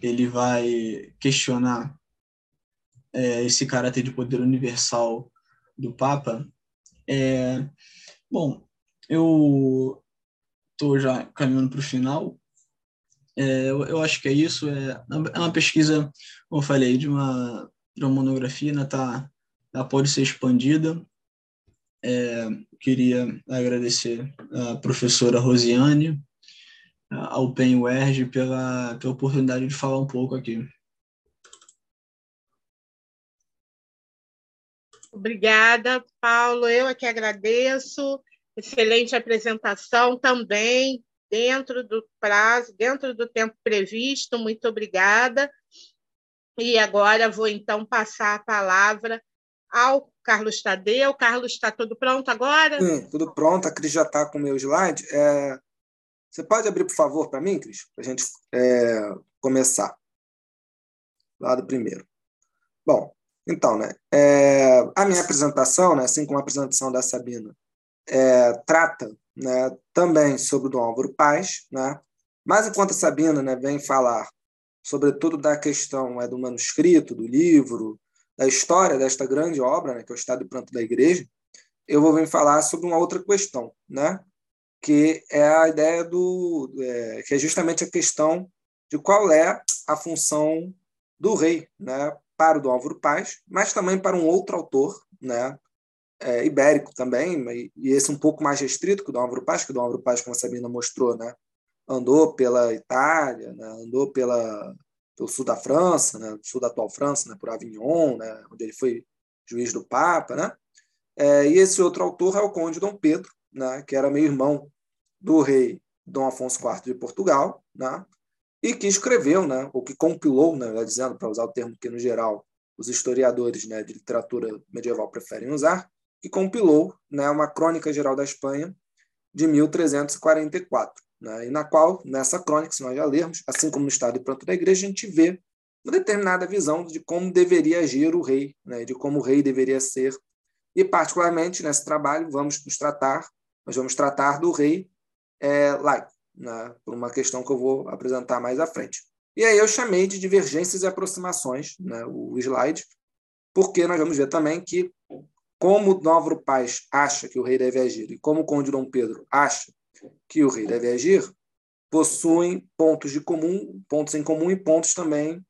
ele vai questionar é, esse caráter de poder universal do Papa. É, bom, eu estou já caminhando para o final. É, eu, eu, acho que é isso. É, é uma pesquisa, como eu falei, de uma, de uma monografia, né, tá, ela pode ser expandida. É, queria agradecer a professora Rosiane, ao PEN UERJ, pela, pela oportunidade de falar um pouco aqui. Obrigada, Paulo. Eu aqui agradeço. Excelente apresentação também, dentro do prazo, dentro do tempo previsto. Muito obrigada. E agora vou então passar a palavra ao Carlos Tadeu. Carlos, está tudo pronto agora? Sim, tudo pronto. A Cris já está com o meu slide. É... Você pode abrir, por favor, para mim, Cris, para a gente é... começar. Lado primeiro. Bom, então, né, é, a minha apresentação, né, assim como a apresentação da Sabina, é, trata né, também sobre o Dom Álvaro Paz, né, mas enquanto a Sabina né, vem falar sobretudo da questão é, do manuscrito, do livro, da história desta grande obra, né, que é o Estado e Pranto da Igreja, eu vou vir falar sobre uma outra questão, né, que é a ideia do é, que é justamente a questão de qual é a função do rei, né, para o Dom Álvaro Paz, mas também para um outro autor, né, é, ibérico também, e esse um pouco mais restrito que o Dom Álvaro Paz, que o Dom Álvaro Paz, como a Sabina mostrou, né, andou pela Itália, né, andou pela, pelo sul da França, né, sul da atual França, né, por Avignon, né, onde ele foi juiz do Papa, né, é, e esse outro autor é o Conde Dom Pedro, né, que era meio irmão do rei Dom Afonso IV de Portugal, né, e que escreveu, né, ou que compilou, né, dizendo, para usar o termo que no geral os historiadores né, de literatura medieval preferem usar, que compilou né, uma crônica geral da Espanha de 1344, né, e na qual, nessa crônica, se nós já lermos, assim como no Estado e Pranto da Igreja, a gente vê uma determinada visão de como deveria agir o rei, né, de como o rei deveria ser. E, particularmente, nesse trabalho, vamos nos tratar, nós vamos tratar do rei é, laico, né, por uma questão que eu vou apresentar mais à frente. E aí eu chamei de divergências e aproximações, né, o slide, porque nós vamos ver também que, como Dom Álvaro Paz acha que o rei deve agir e como o Conde Dom Pedro acha que o rei deve agir, possuem pontos de comum, pontos em comum e pontos também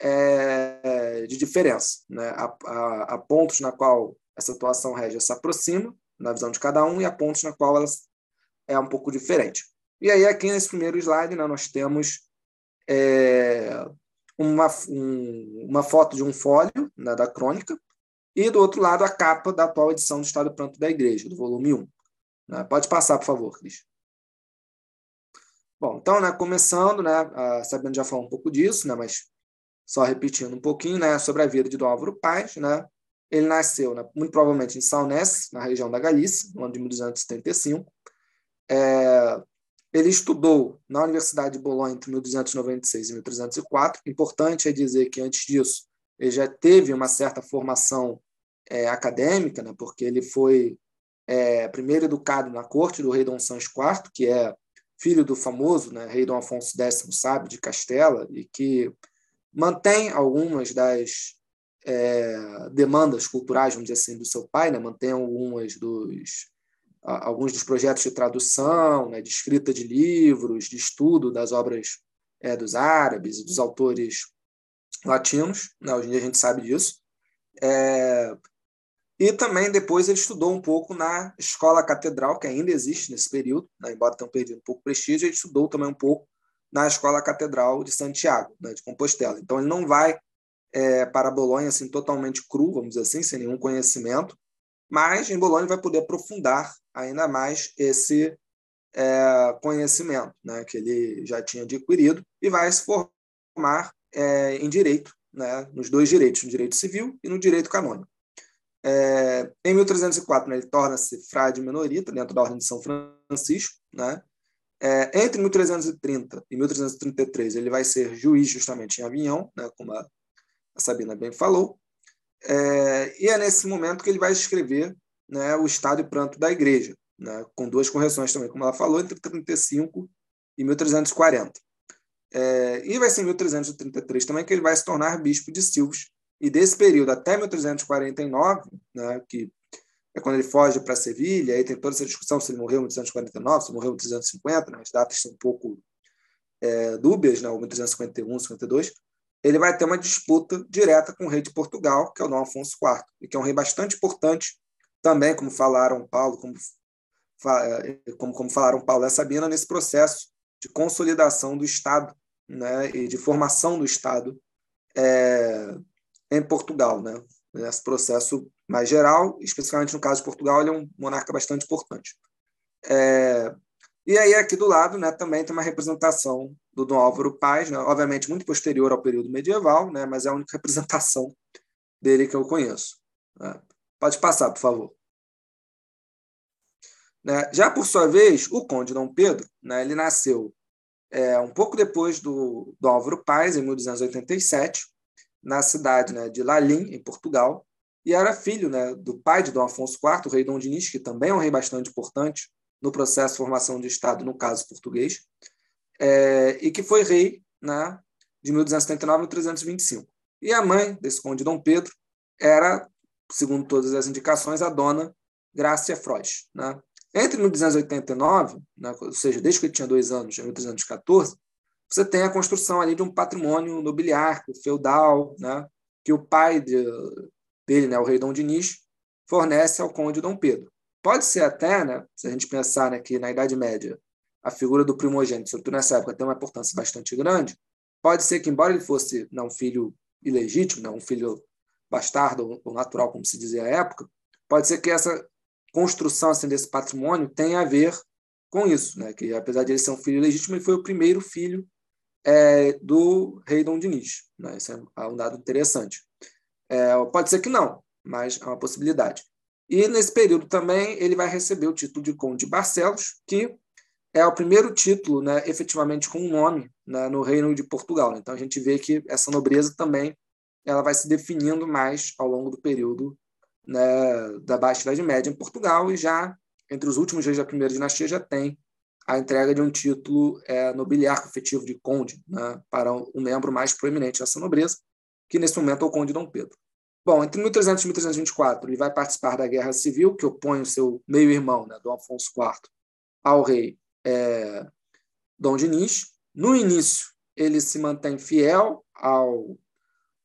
é, de diferença. Né? Há, pontos na qual essa atuação régia se aproxima, na visão de cada um, e há pontos na qual ela é um pouco diferente. E aí, aqui nesse primeiro slide, né, nós temos é, uma, um, uma foto de um fólio né, da crônica, e do outro lado a capa da atual edição do Estado Pranto da Igreja, do volume 1. Né? Pode passar, por favor, Cris. Bom, então, né, começando, né, a Sabina já falou um pouco disso, né, mas só repetindo um pouquinho, né, sobre a vida de Dom Álvaro Paz, né, ele nasceu, né, muito provavelmente em Salnés, na região da Galícia, no ano de 1275, é, ele estudou na Universidade de Bolonha entre 1296 e 1304. Importante é dizer que antes disso ele já teve uma certa formação é, acadêmica, né, porque ele foi é, primeiro educado na corte do rei Dom Sancho IV, que é filho do famoso né, rei Dom Afonso X Sábio de Castela, e que mantém algumas das é, demandas culturais, vamos dizer assim, do seu pai, né, mantém algumas dos alguns dos projetos de tradução, né, de escrita de livros, de estudo das obras é, dos árabes e dos autores latinos. Né, hoje em dia a gente sabe disso. É, e também depois ele estudou um pouco na escola catedral, que ainda existe nesse período, né, embora tenha perdido um pouco o prestígio, ele estudou também um pouco na escola catedral de Santiago, né, de Compostela. Então ele não vai é, para Bolonha assim totalmente cru, vamos dizer assim, sem nenhum conhecimento, mas em Bolonha vai poder aprofundar ainda mais esse é, conhecimento né, que ele já tinha adquirido e vai se formar é, em direito, né, nos dois direitos, no direito civil e no direito canônico. É, em 1304, né, ele torna-se frade menorita dentro da Ordem de São Francisco. Né? É, entre 1330 e 1333, ele vai ser juiz justamente em Avignon, né, como a, a Sabina bem falou. É, e é nesse momento que ele vai escrever né, o Estado e Pranto da Igreja, né, com duas correções também, como ela falou, entre 35 e 1340. É, e vai ser em 1333 também que ele vai se tornar bispo de Silves. E desse período até 1349, né, que é quando ele foge para Sevilha, aí tem toda essa discussão se ele morreu em 1349, se morreu em 1350, né, as datas são um pouco é, dúbias, né, ou 1351, 52, ele vai ter uma disputa direta com o rei de Portugal, que é o Dom Afonso IV, e que é um rei bastante importante também, como falaram Paulo, como, eh, como, como falaram Paulo e Sabina, nesse processo de consolidação do Estado né, e de formação do Estado é, em Portugal. Né? Nesse processo mais geral, especificamente no caso de Portugal, ele é um monarca bastante importante. É, e aí, aqui do lado, né, também tem uma representação do Dom Álvaro Paz, né, obviamente muito posterior ao período medieval, né, mas é a única *laughs* representação dele que eu conheço. Né. Pode passar, por favor. Né, já por sua vez, o Conde Dom Pedro, né, ele nasceu é, um pouco depois do, do Álvaro Paz, em 1287, na cidade né, de Lalim, em Portugal, e era filho né, do pai de Dom Afonso IV, o rei Dom Dinis, que também é um rei bastante importante no processo de formação de Estado, no caso português, é, e que foi rei né, de 1279 a 1325. E a mãe desse conde Dom Pedro era, segundo todas as indicações, a dona Grácia Freud. Né? Entre 1289, né, ou seja, desde que ele tinha dois anos, em 1314, você tem a construção ali de um patrimônio nobiliário, feudal, né, que o pai de, dele, né, o rei Dom Dinis, fornece ao conde Dom Pedro. Pode ser até, né, se a gente pensar né, que na Idade Média a figura do primogênito, sobretudo nessa época, tem uma importância bastante grande, pode ser que, embora ele fosse não, um filho ilegítimo, não, um filho bastardo ou natural, como se dizia à época, pode ser que essa construção assim, desse patrimônio tenha a ver com isso, né? que apesar de ele ser um filho legítimo, ele foi o primeiro filho é, do rei Dom Dinis. Né? Isso é um dado interessante. É, pode ser que não, mas é uma possibilidade. E nesse período também ele vai receber o título de Conde de Barcelos, que é o primeiro título né, efetivamente com um nome né, no Reino de Portugal. Então a gente vê que essa nobreza também ela vai se definindo mais ao longo do período né, da Baixa Idade Média em Portugal e já entre os últimos reis da primeira dinastia já tem a entrega de um título é, nobiliário efetivo de conde né, para um membro mais proeminente dessa nobreza, que nesse momento é o conde Dom Pedro. Bom, entre 1300 e 1324, ele vai participar da Guerra Civil, que opõe o seu meio-irmão, né, Dom Afonso IV, ao rei é, Dom Dinis. No início, ele se mantém fiel ao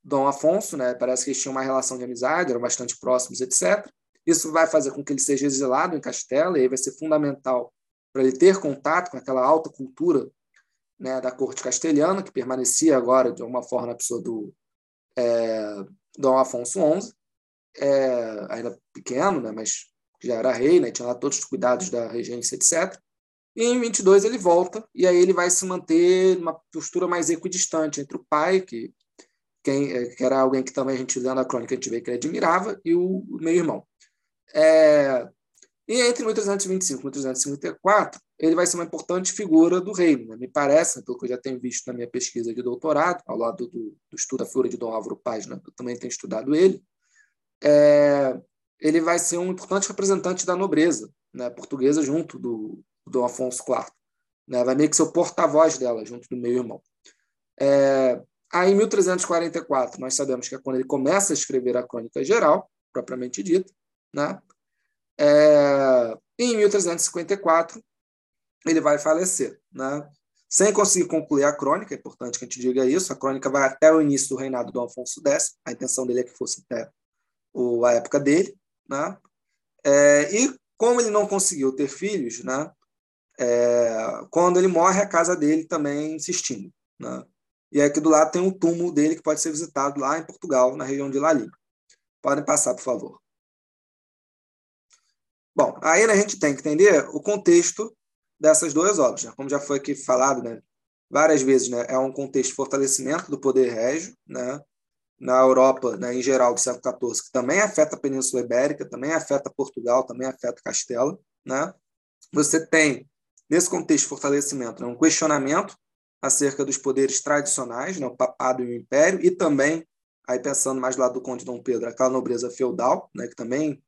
Dom Afonso, né? parece que eles tinham uma relação de amizade, eram bastante próximos, etc. Isso vai fazer com que ele seja exilado em Castela, e aí vai ser fundamental para ele ter contato com aquela alta cultura né, da corte castelhana, que permanecia agora, de alguma forma, na pessoa do é, Dom Afonso XI, é, ainda pequeno, né, mas já era rei, né, tinha lá todos os cuidados da regência, etc. E em 22 ele volta, e aí ele vai se manter numa postura mais equidistante entre o pai, que, quem, é, que era alguém que também a gente lendo a crônica, a gente vê que ele admirava, e o meio-irmão. É, e entre 1325 e 1354, ele vai ser uma importante figura do reino. Né? Me parece, pelo que eu já tenho visto na minha pesquisa de doutorado, ao lado do, do estudo da figura de Dom Álvaro Paz, né? eu também tenho estudado ele, é, ele vai ser um importante representante da nobreza né? portuguesa junto do, do Dom Afonso IV. Né? Vai meio que ser o porta-voz dela, junto do meu irmão. É, aí, em 1344, nós sabemos que é quando ele começa a escrever a crônica geral, propriamente dita, né? É, em 1354, ele vai falecer. Né? Sem conseguir concluir a crônica, é importante que a gente diga isso, a crônica vai até o início do reinado do Afonso X, a intenção dele é que fosse até o, a época dele. Né? É, e como ele não conseguiu ter filhos, né? É, quando ele morre, a casa dele também extingue. Né? E aqui do lado tem um túmulo dele que pode ser visitado lá em Portugal, na região de Lali. Podem passar, por favor. Bom, aí né, a gente tem que entender o contexto dessas duas obras. Né? Como já foi aqui falado né, várias vezes, né, é um contexto de fortalecimento do poder régio né, na Europa, né, em geral, do século XIV, que também afeta a Península Ibérica, também afeta Portugal, também afeta Castela. Né? Você tem, nesse contexto de fortalecimento, né, um questionamento acerca dos poderes tradicionais, né, o papado e o império, e também, aí pensando mais do lado do Conde Dom Pedro, aquela nobreza feudal, né, que também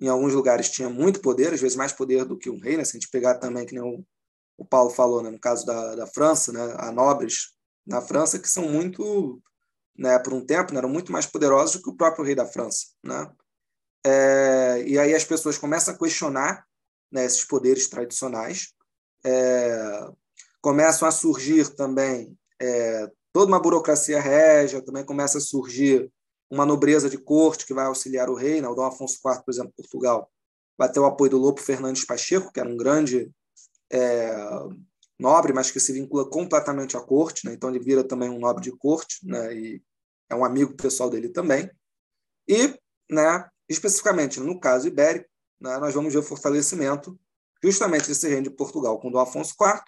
em alguns lugares tinha muito poder, às vezes mais poder do que um rei, né? se a gente pegar também, que nem o, o Paulo falou, né? no caso da, da França, né? há nobres na França que são muito, né? por um tempo, né? eram muito mais poderosos do que o próprio rei da França. Né? É, e aí as pessoas começam a questionar né, esses poderes tradicionais, é, começam a surgir também é, toda uma burocracia régia, também começa a surgir uma nobreza de corte que vai auxiliar o rei. Né? O Dom Afonso IV, por exemplo, Portugal, vai ter o apoio do Lopo Fernandes Pacheco, que era um grande é, nobre, mas que se vincula completamente à corte. Né? Então, ele vira também um nobre de corte né? e é um amigo pessoal dele também. E, né, especificamente no caso ibérico, né, nós vamos ver o fortalecimento justamente desse reino de Portugal com Dom Afonso IV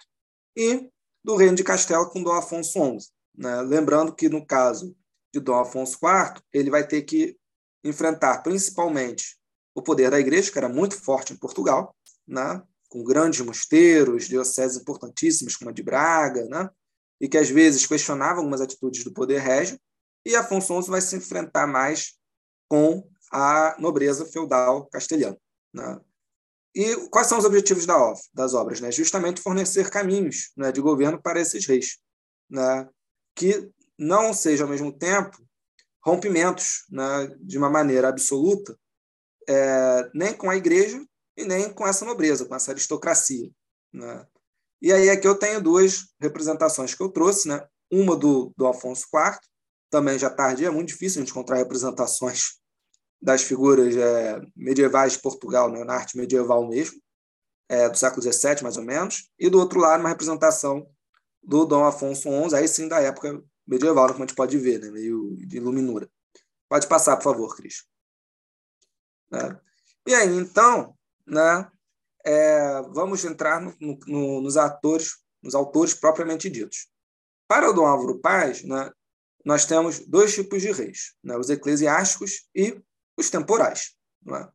e do reino de Castela com Dom Afonso XI. Né? Lembrando que, no caso de Dom Afonso IV, ele vai ter que enfrentar principalmente o poder da igreja, que era muito forte em Portugal, né? com grandes mosteiros, dioceses importantíssimas, como a de Braga, né? e que às vezes questionava algumas atitudes do poder régio, e Afonso XI vai se enfrentar mais com a nobreza feudal castelhana. Né? E quais são os objetivos da, das obras? Né? Justamente fornecer caminhos né, de governo para esses reis, né? que não seja, ao mesmo tempo, rompimentos né, de uma maneira absoluta, é, nem com a igreja e nem com essa nobreza, com essa aristocracia. Né? E aí aqui eu tenho duas representações que eu trouxe, né? uma do, do Afonso IV, também já tarde, é muito difícil a gente encontrar representações das figuras é, medievais de Portugal, né? na arte medieval mesmo, é, do século XVII, mais ou menos, e do outro lado uma representação do Dom Afonso XI, aí sim da época medieval, como a gente pode ver, né? meio de iluminura. Pode passar, por favor, Cris. Né? E aí, então, né, é, vamos entrar no, no, nos atores, nos autores propriamente ditos. Para o Dom Álvaro Paz, né, nós temos dois tipos de reis, né, os eclesiásticos e os temporais. Né?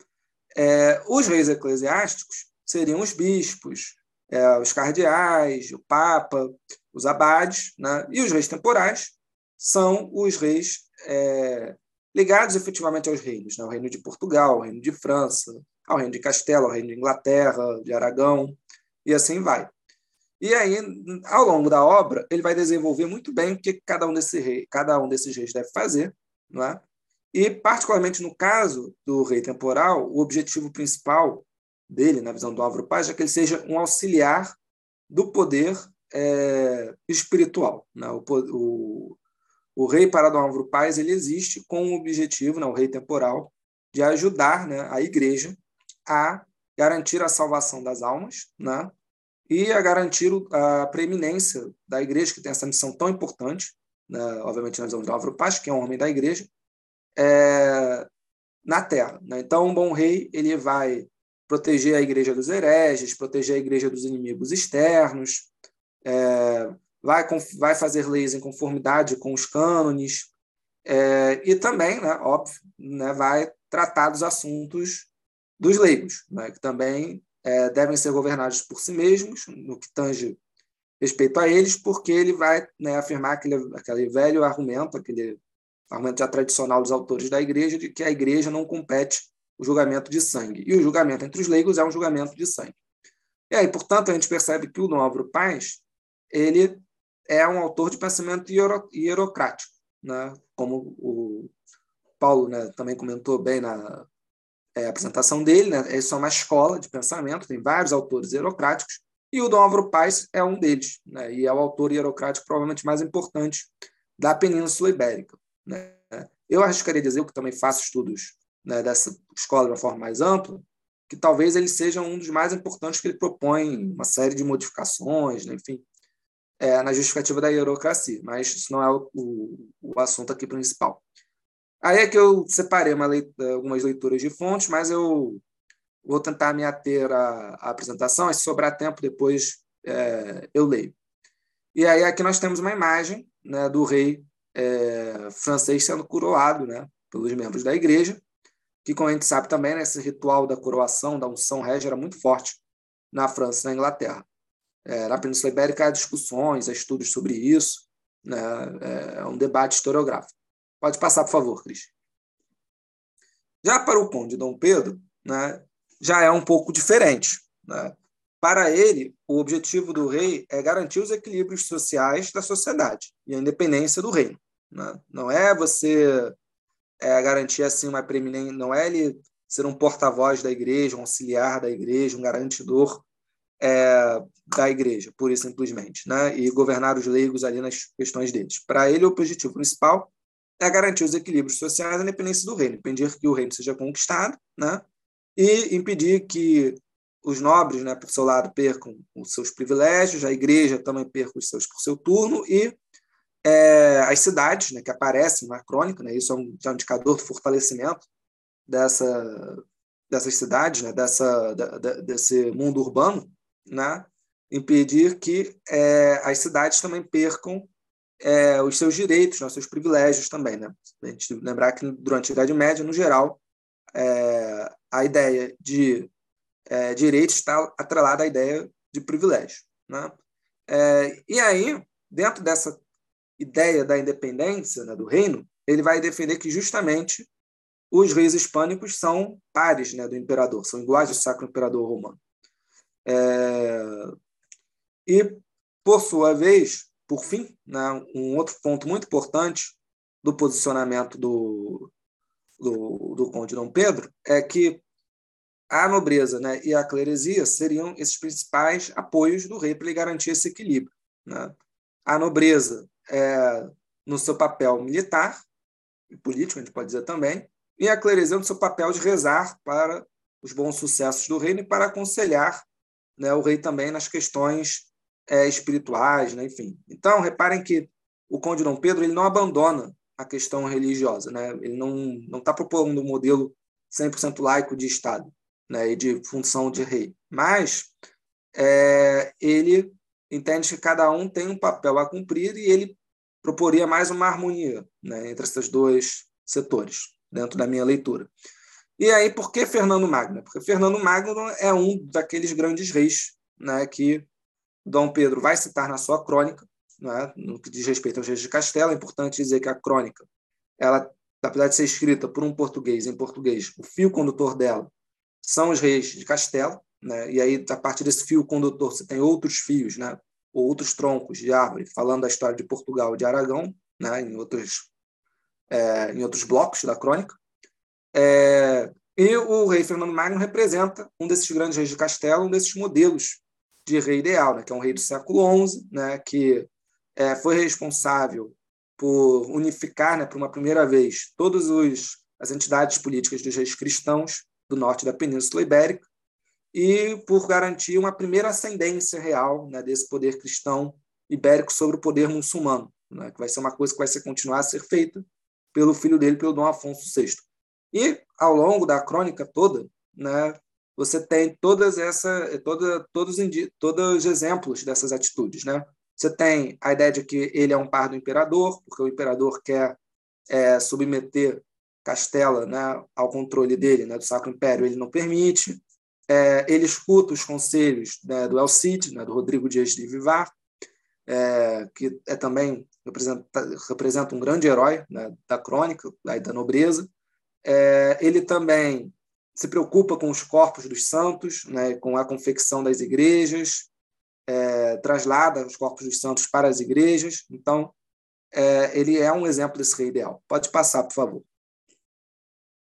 É, os reis eclesiásticos seriam os bispos, é, os cardeais, o papa, os abades, né? e os reis temporais são os reis é, ligados efetivamente aos reinos, né? o reino de Portugal, o reino de França, ao reino de Castela, ao reino de Inglaterra, de Aragão, e assim vai. E aí, ao longo da obra, ele vai desenvolver muito bem o que cada um, desse rei, cada um desses reis deve fazer, não é? E, particularmente no caso do rei temporal, o objetivo principal dele, na visão do Álvaro Paz, é que ele seja um auxiliar do poder é, espiritual. Né? O, o, o rei para Dom Álvaro Paz ele existe com o objetivo, né, o rei temporal, de ajudar né, a igreja a garantir a salvação das almas né, e a garantir a preeminência da igreja, que tem essa missão tão importante, né, obviamente na visão de Álvaro Paz, que é um homem da igreja, é, na terra. Né? Então, um bom rei ele vai proteger a igreja dos hereges, proteger a igreja dos inimigos externos, é, vai, vai fazer leis em conformidade com os cânones, é, e também, né, óbvio, né, vai tratar dos assuntos dos leigos, né, que também é, devem ser governados por si mesmos, no que tange respeito a eles, porque ele vai né, afirmar aquele, aquele velho argumento, aquele argumento já tradicional dos autores da igreja, de que a igreja não compete o julgamento de sangue. E o julgamento entre os leigos é um julgamento de sangue. E aí, portanto, a gente percebe que o Álvaro Paz ele é um autor de pensamento hierocrático, né? como o Paulo né, também comentou bem na é, apresentação dele. Né? Isso é uma escola de pensamento, tem vários autores hierocráticos, e o Dom Álvaro Paz é um deles, né? e é o autor hierocrático provavelmente mais importante da Península Ibérica. Né? Eu arriscaria dizer, que também faço estudos né, dessa escola de uma forma mais ampla, que talvez ele seja um dos mais importantes que ele propõe uma série de modificações, né, enfim, é, na justificativa da hierocracia, mas isso não é o, o, o assunto aqui principal. Aí é que eu separei algumas leituras de fontes, mas eu vou tentar me ater à, à apresentação, se sobrar tempo depois é, eu leio. E aí aqui nós temos uma imagem né, do rei é, francês sendo coroado né, pelos membros da igreja, que, como a gente sabe também, né, esse ritual da coroação, da unção régia, era muito forte na França e na Inglaterra. É, na Península Ibérica há discussões, há estudos sobre isso, né, é, é um debate historiográfico. Pode passar, por favor, Cris. Já para o conde Dom Pedro, né, já é um pouco diferente. Né? Para ele, o objetivo do rei é garantir os equilíbrios sociais da sociedade e a independência do reino. Né? Não é você é, garantir assim uma preeminência, não é ele ser um porta-voz da igreja, um auxiliar da igreja, um garantidor é, da igreja, pura e simplesmente, né? e governar os leigos ali nas questões deles. Para ele, o objetivo principal é garantir os equilíbrios sociais e a independência do reino, impedir que o reino seja conquistado, né? e impedir que os nobres, né, por seu lado, percam os seus privilégios, a igreja também perca os seus por seu turno, e é, as cidades, né, que aparecem na crônica, né, isso é um, é um indicador do fortalecimento dessa, dessas cidades, né, dessa, da, da, desse mundo urbano, né, impedir que é, as cidades também percam é, os seus direitos, né, os seus privilégios também. Né? A gente lembrar que durante a Idade Média, no geral, é, a ideia de é, está atrelada à ideia de privilégio. Né? É, e aí, dentro dessa ideia da independência né, do reino, ele vai defender que justamente os reis hispânicos são pares né, do imperador, são iguais ao Sacro Imperador Romano. É... E, por sua vez, por fim, né, um outro ponto muito importante do posicionamento do, do, do Conde Dom Pedro é que a nobreza né, e a cleresia seriam esses principais apoios do rei para ele garantir esse equilíbrio. Né? A nobreza é, no seu papel militar e político, a gente pode dizer também, e a cleresia no seu papel de rezar para os bons sucessos do reino e para aconselhar né, o rei também nas questões é, espirituais, né, enfim. Então, reparem que o Conde Dom Pedro ele não abandona a questão religiosa, né? ele não está propondo um modelo 100% laico de Estado né, e de função de rei, mas é, ele entende que cada um tem um papel a cumprir e ele proporia mais uma harmonia né, entre esses dois setores, dentro da minha leitura. E aí, por que Fernando Magno? Porque Fernando Magno é um daqueles grandes reis né, que Dom Pedro vai citar na sua crônica, né, no que diz respeito aos reis de Castela. É importante dizer que a crônica, ela, apesar de ser escrita por um português em português, o fio condutor dela são os reis de Castela, né? E aí a partir desse fio condutor você tem outros fios, né? Ou outros troncos de árvore falando da história de Portugal e de Aragão, né? Em outros é, em outros blocos da crônica. É, e o rei Fernando Magno representa um desses grandes reis de Castela, um desses modelos de rei ideal, né? Que é um rei do século XI, né? Que é, foi responsável por unificar, né, por uma primeira vez, todas as entidades políticas dos reis cristãos do norte da Península Ibérica e por garantir uma primeira ascendência real né, desse poder cristão ibérico sobre o poder muçulmano, né, que vai ser uma coisa que vai ser continuar a ser feita pelo filho dele, pelo Dom Afonso VI. E ao longo da crônica toda, né, você tem todas essa, toda, todos, todos os exemplos dessas atitudes, né? Você tem a ideia de que ele é um par do imperador, porque o imperador quer é, submeter Castela né, ao controle dele, né, do Sacro Império, ele não permite. É, ele escuta os conselhos né, do El Cid, né, do Rodrigo Dias de Vivar, é, que é também representa, representa um grande herói né, da crônica, da, da nobreza. É, ele também se preocupa com os corpos dos santos, né, com a confecção das igrejas, é, traslada os corpos dos santos para as igrejas. Então, é, ele é um exemplo desse rei ideal. Pode passar, por favor.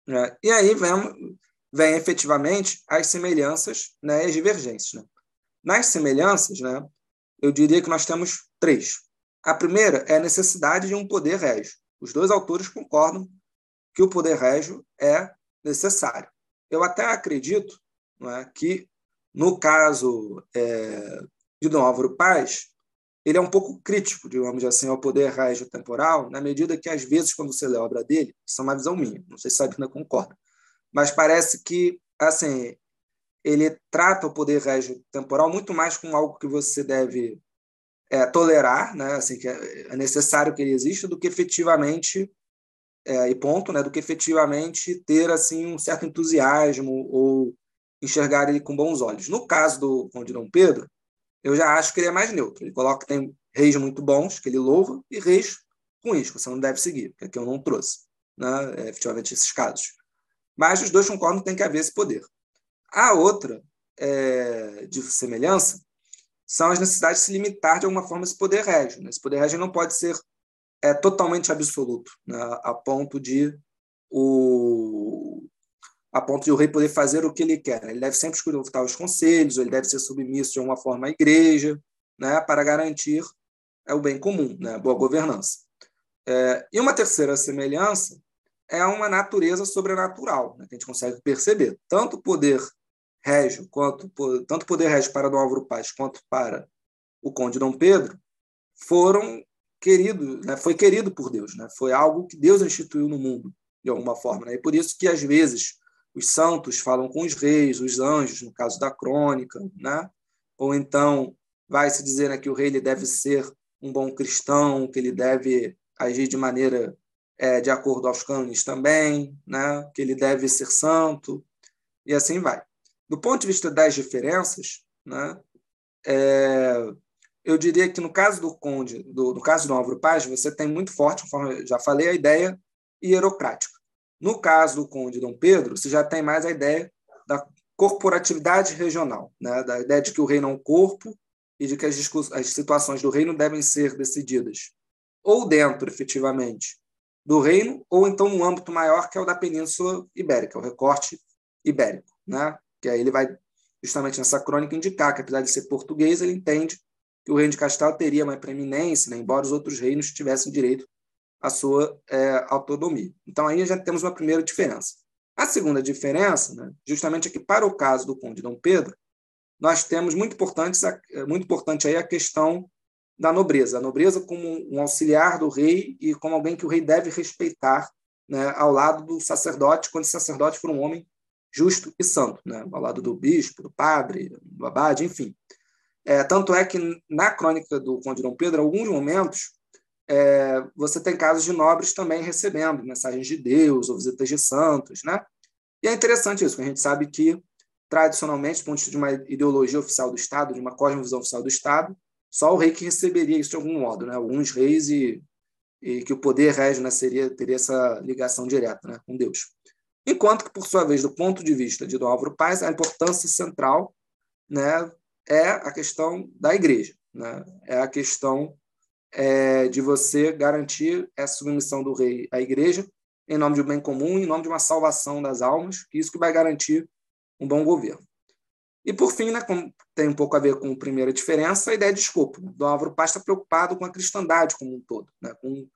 É, e aí vem, vem efetivamente as semelhanças né, e as divergências. Né? Nas semelhanças, né, eu diria que nós temos três. A primeira é a necessidade de um poder régio. Os dois autores concordam que o poder régio é necessário. Eu até acredito é, que, no caso é, de Dom Álvaro Paz, ele é um pouco crítico, digamos assim, ao poder régio temporal, na medida que, às vezes, quando você lê a obra dele, isso é uma visão minha, não sei se a Sabrina concorda, mas parece que, assim, ele trata o poder régio temporal muito mais como algo que você deve é, tolerar, né? assim, que é, é necessário que ele exista, do que efetivamente, é, e ponto, né? do que efetivamente ter assim um certo entusiasmo ou enxergar ele com bons olhos. No caso do Conde Dom Pedro, eu já acho que ele é mais neutro. Ele coloca que tem reis muito bons, que ele louva, e reis ruins, que você não deve seguir, que aqui eu não trouxe, né? É, efetivamente, esses casos. Mas os dois concordam que tem que haver esse poder. A outra, é, de semelhança, são as necessidades de se limitar de alguma forma esse poder régio. Né? Esse poder régio não pode ser é, totalmente absoluto, né? a ponto de o, a ponto de o rei poder fazer o que ele quer. Ele deve sempre escutar os conselhos, ele deve ser submisso de alguma forma à igreja, né, para garantir é, o bem comum, né, boa governança. É, e uma terceira semelhança é uma natureza sobrenatural, né, que a gente consegue perceber. Tanto o poder régio, quanto, tanto o poder régio para Dom Álvaro Paz quanto para o Conde Dom Pedro foram queridos, né, foi querido por Deus, né, foi algo que Deus instituiu no mundo, de alguma forma. Né, e por isso que, às vezes, os santos falam com os reis, os anjos, no caso da crônica, né? ou então vai se dizer né, que o rei ele deve ser um bom cristão, que ele deve agir de maneira é, de acordo aos cânones também, né? que ele deve ser santo, e assim vai. Do ponto de vista das diferenças, né? É, eu diria que no caso do Conde, do, no caso do Álvaro Paz, você tem muito forte, conforme já falei, a ideia hierocrática. No caso do Conde Dom Pedro, você já tem mais a ideia da corporatividade regional, né? da ideia de que o reino é um corpo e de que as, as situações do reino devem ser decididas ou dentro, efetivamente, do reino, ou então no âmbito maior, que é o da Península Ibérica, o recorte ibérico. Né? Que aí ele vai, justamente nessa crônica, indicar que, apesar de ser português, ele entende que o reino de Castelo teria uma preeminência, né? embora os outros reinos tivessem direito à sua é, autonomia. Então, aí já temos uma primeira diferença. A segunda diferença, né, justamente é que, para o caso do Conde Dom Pedro, nós temos muito importante, muito importante aí a questão da nobreza. A nobreza como um auxiliar do rei e como alguém que o rei deve respeitar né, ao lado do sacerdote, quando o sacerdote for um homem justo e santo, né, ao lado do bispo, do padre, do abade, enfim. É, tanto é que na crônica do Conde Dom Pedro, em alguns momentos, é, você tem casos de nobres também recebendo mensagens de Deus ou visitas de santos. Né? E é interessante isso, porque a gente sabe que, tradicionalmente, do ponto de uma ideologia oficial do Estado, de uma cosmovisão oficial do Estado, só o rei que receberia isso de algum modo, né? Alguns reis e, e que o poder régio né, seria teria essa ligação direta, né, com Deus. Enquanto que, por sua vez, do ponto de vista de Dom Álvaro Paz, a importância central, né, é a questão da igreja, né? É a questão é, de você garantir essa submissão do rei à igreja em nome de um bem comum, em nome de uma salvação das almas, que isso que vai garantir um bom governo. E, por fim, né, tem um pouco a ver com a primeira diferença, a ideia de escopo. Dom Álvaro Paz está preocupado com a cristandade como um todo, né, com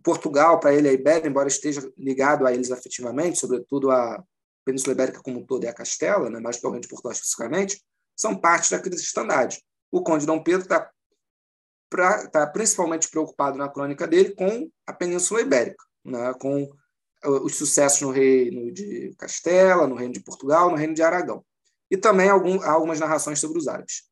Portugal, para ele, a Ibéria, embora esteja ligado a eles afetivamente, sobretudo a Península Ibérica como um todo e a Castela, né, mais provavelmente Portugal especificamente, são parte da cristandade. O Conde Dom Pedro está tá principalmente preocupado na crônica dele com a Península Ibérica, né, com os sucessos no reino de Castela, no reino de Portugal, no reino de Aragão e também algum, algumas narrações sobre os árabes.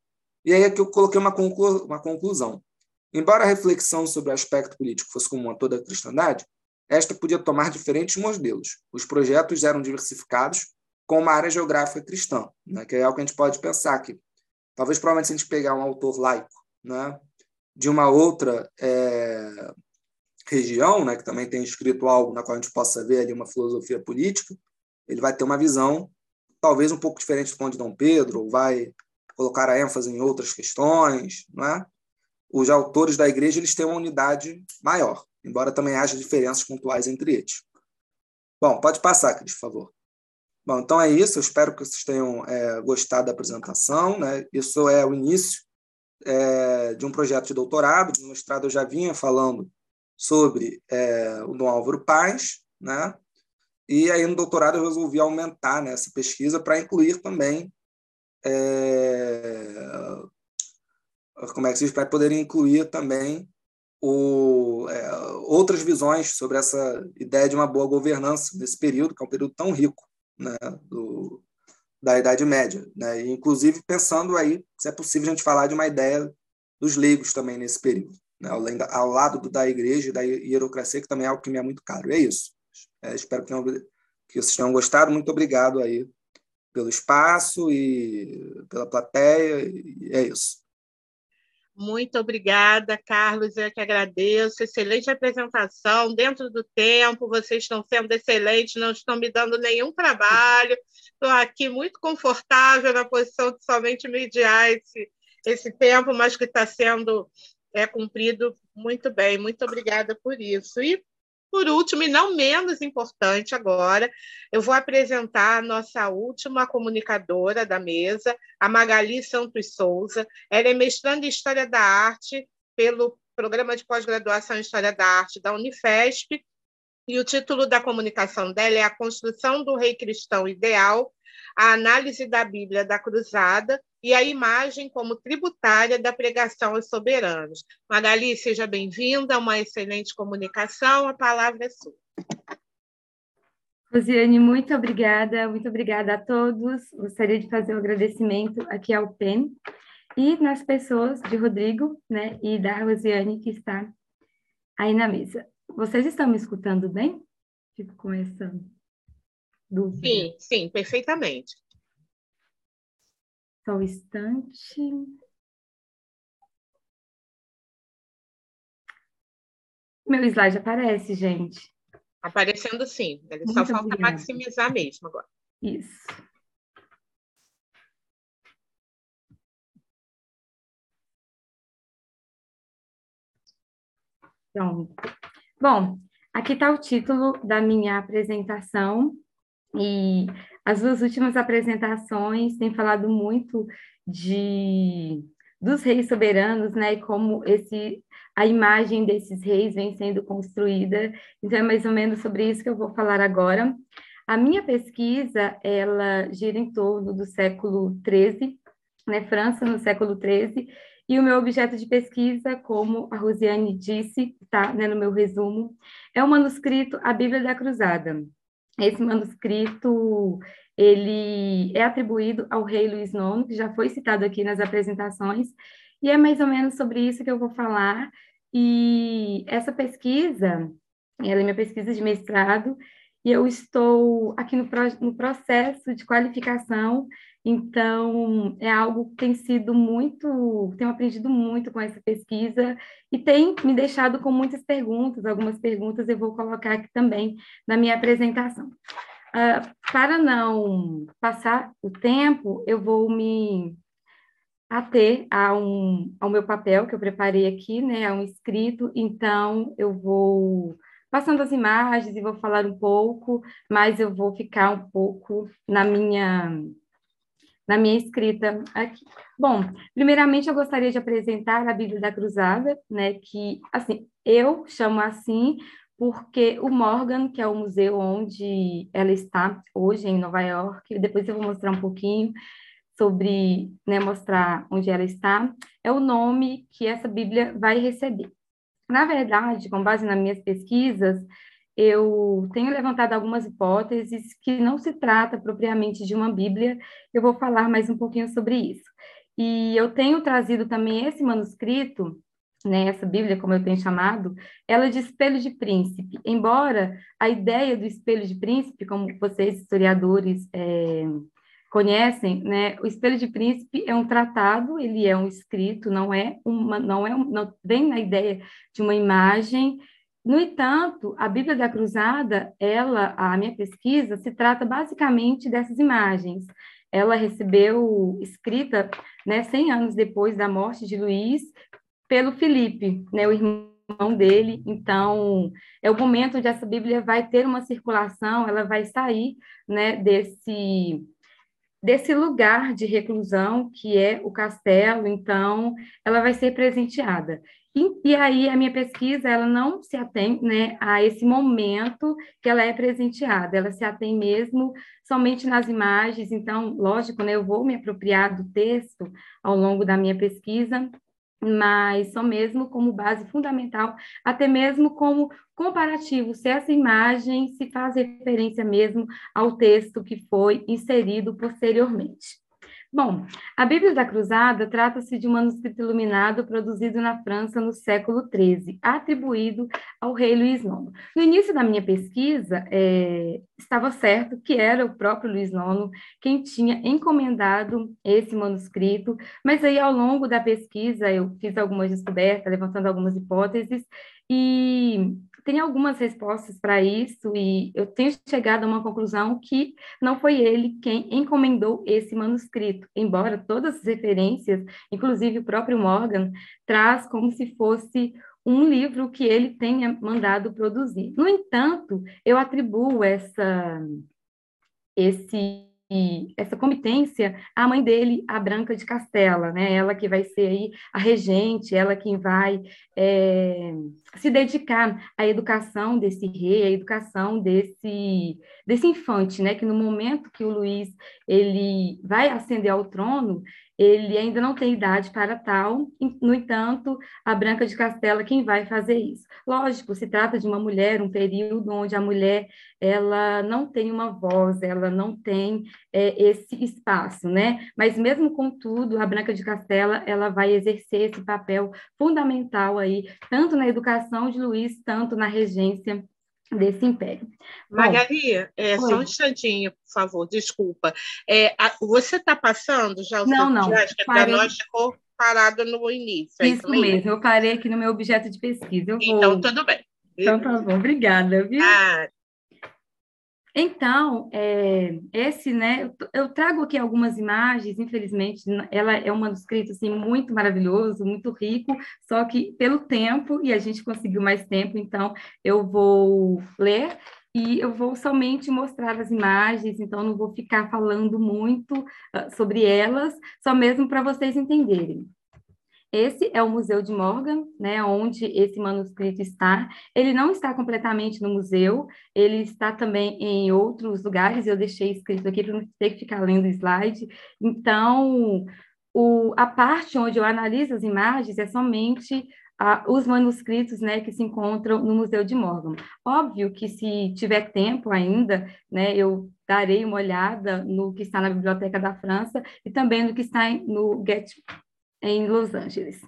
E aí é que eu coloquei uma, conclu, uma conclusão. Embora a reflexão sobre o aspecto político fosse comum a toda a cristandade, esta podia tomar diferentes modelos. Os projetos eram diversificados com uma área geográfica cristã, né, que é algo que a gente pode pensar que talvez provavelmente se a gente pegar um autor laico né, de uma outra é, região, né, que também tem escrito algo na qual a gente possa ver ali uma filosofia política, ele vai ter uma visão talvez um pouco diferente do Conde Dom Pedro, vai colocar a ênfase em outras questões, não é? Os autores da igreja eles têm uma unidade maior, embora também haja diferenças pontuais entre eles. Bom, pode passar, Cris, por favor. Bom, então é isso. Eu espero que vocês tenham é, gostado da apresentação. Né? Isso é o início é, de um projeto de doutorado. No mestrado eu já vinha falando sobre é, o Dom Álvaro Paz, né? E aí, no doutorado, eu resolvi aumentar né, essa pesquisa para incluir também. É, como é que se diz? Para poder incluir também o, é, outras visões sobre essa ideia de uma boa governança nesse período, que é um período tão rico né, do, da Idade Média. Né? E, inclusive, pensando aí se é possível a gente falar de uma ideia dos leigos também nesse período, né? da, ao lado da igreja e da hierocracia, que também é algo que me é muito caro. E é isso. É, espero que, tenham, que vocês tenham gostado. Muito obrigado aí pelo espaço e pela plateia. E é isso. Muito obrigada, Carlos. Eu que agradeço. Excelente apresentação, dentro do tempo. Vocês estão sendo excelentes, não estão me dando nenhum trabalho. Estou aqui muito confortável na posição de somente mediar esse, esse tempo, mas que está sendo é, cumprido muito bem. Muito obrigada por isso. E por último, e não menos importante agora, eu vou apresentar a nossa última comunicadora da mesa, a Magali Santos Souza. Ela é mestranda em História da Arte pelo Programa de Pós-Graduação em História da Arte da Unifesp, e o título da comunicação dela é A Construção do Rei Cristão Ideal, a análise da Bíblia da Cruzada e a imagem como tributária da pregação aos soberanos. Magali, seja bem-vinda, uma excelente comunicação, a palavra é sua. Rosiane, muito obrigada, muito obrigada a todos. Gostaria de fazer um agradecimento aqui ao PEN e nas pessoas de Rodrigo né, e da Rosiane que está aí na mesa. Vocês estão me escutando bem? Fico com essa dúvida. Sim, sim, perfeitamente. Só um instante. Meu slide aparece, gente. Aparecendo sim. Ele só falta obrigada. maximizar mesmo agora. Isso. Pronto. Bom, aqui está o título da minha apresentação e as duas últimas apresentações têm falado muito de dos reis soberanos, né, e como esse a imagem desses reis vem sendo construída. Então é mais ou menos sobre isso que eu vou falar agora. A minha pesquisa, ela gira em torno do século XIII, né, França no século XIII, e o meu objeto de pesquisa, como a Rosiane disse, tá, né, no meu resumo, é o manuscrito A Bíblia da Cruzada. Esse manuscrito ele é atribuído ao rei Luís IX, que já foi citado aqui nas apresentações, e é mais ou menos sobre isso que eu vou falar. E essa pesquisa, ela é minha pesquisa de mestrado, e eu estou aqui no, no processo de qualificação, então é algo que tem sido muito, tenho aprendido muito com essa pesquisa e tem me deixado com muitas perguntas, algumas perguntas eu vou colocar aqui também na minha apresentação. Uh, para não passar o tempo, eu vou me ater a um, ao meu papel que eu preparei aqui, né, a um escrito, então eu vou passando as imagens e vou falar um pouco, mas eu vou ficar um pouco na minha na minha escrita aqui. Bom, primeiramente eu gostaria de apresentar a Bíblia da Cruzada, né, que assim, eu chamo assim porque o Morgan, que é o museu onde ela está hoje em Nova York, depois eu vou mostrar um pouquinho sobre, né, mostrar onde ela está, é o nome que essa Bíblia vai receber. Na verdade, com base nas minhas pesquisas, eu tenho levantado algumas hipóteses que não se trata propriamente de uma Bíblia, eu vou falar mais um pouquinho sobre isso. E eu tenho trazido também esse manuscrito, né, essa Bíblia, como eu tenho chamado, ela é de espelho de príncipe. Embora a ideia do espelho de príncipe, como vocês, historiadores, é, conhecem, né? O Espelho de Príncipe é um tratado, ele é um escrito, não é uma, não é, não vem na ideia de uma imagem. No entanto, a Bíblia da Cruzada, ela, a minha pesquisa, se trata basicamente dessas imagens. Ela recebeu escrita, né, 100 anos depois da morte de Luís, pelo Felipe, né, o irmão dele. Então, é o momento onde essa Bíblia vai ter uma circulação, ela vai sair, né, desse desse lugar de reclusão que é o castelo, então ela vai ser presenteada. E, e, aí a minha pesquisa ela não se atém né, a esse momento que ela é presenteada, ela se atém mesmo somente nas imagens. Então, lógico, né, eu vou me apropriar do texto ao longo da minha pesquisa, mas só mesmo como base fundamental, até mesmo como comparativo, se essa imagem se faz referência mesmo ao texto que foi inserido posteriormente. Bom, a Bíblia da Cruzada trata-se de um manuscrito iluminado produzido na França no século XIII, atribuído ao rei Luís IX. No início da minha pesquisa, é, estava certo que era o próprio Luís IX quem tinha encomendado esse manuscrito, mas aí ao longo da pesquisa eu fiz algumas descobertas, levantando algumas hipóteses, e tem algumas respostas para isso e eu tenho chegado a uma conclusão que não foi ele quem encomendou esse manuscrito, embora todas as referências, inclusive o próprio Morgan, traz como se fosse um livro que ele tenha mandado produzir. No entanto, eu atribuo essa esse essa comitência à mãe dele, a Branca de Castela, né? Ela que vai ser aí a regente, ela que vai é, se dedicar à educação desse rei, à educação desse desse infante, né? Que no momento que o Luiz ele vai ascender ao trono, ele ainda não tem idade para tal, no entanto, a Branca de Castela quem vai fazer isso. Lógico, se trata de uma mulher, um período onde a mulher ela não tem uma voz, ela não tem é, esse espaço, né? Mas mesmo contudo, a Branca de Castela ela vai exercer esse papel fundamental aí, tanto na educação de Luís, tanto na regência desse império. Magali, é, só um instantinho, por favor, desculpa. É, a, você está passando já o não, não, que para nós ficou parado no início. É isso, mesmo. mesmo, eu parei aqui no meu objeto de pesquisa. Eu então, tudo bem. Então, tá bom, obrigada. Viu? Ah. Então, é, esse, né, eu, trago aqui algumas imagens, infelizmente, ela é um manuscrito, assim, muito maravilhoso, muito rico, só que pelo tempo, e a gente conseguiu mais tempo, então eu vou ler e eu vou somente mostrar as imagens, então não vou ficar falando muito uh, sobre elas, só mesmo para vocês entenderem. Esse é o Museu de Morgan, né, onde esse manuscrito está. Ele não está completamente no museu, ele está também em outros lugares, eu deixei escrito aqui para não ter que ficar lendo o slide. Então, o, a parte onde eu analiso as imagens é somente os manuscritos né, que se encontram no Museu de Morgan. Óbvio que, se tiver tempo ainda, né, eu darei uma olhada no que está na Biblioteca da França e também no que está no Get em Los Angeles.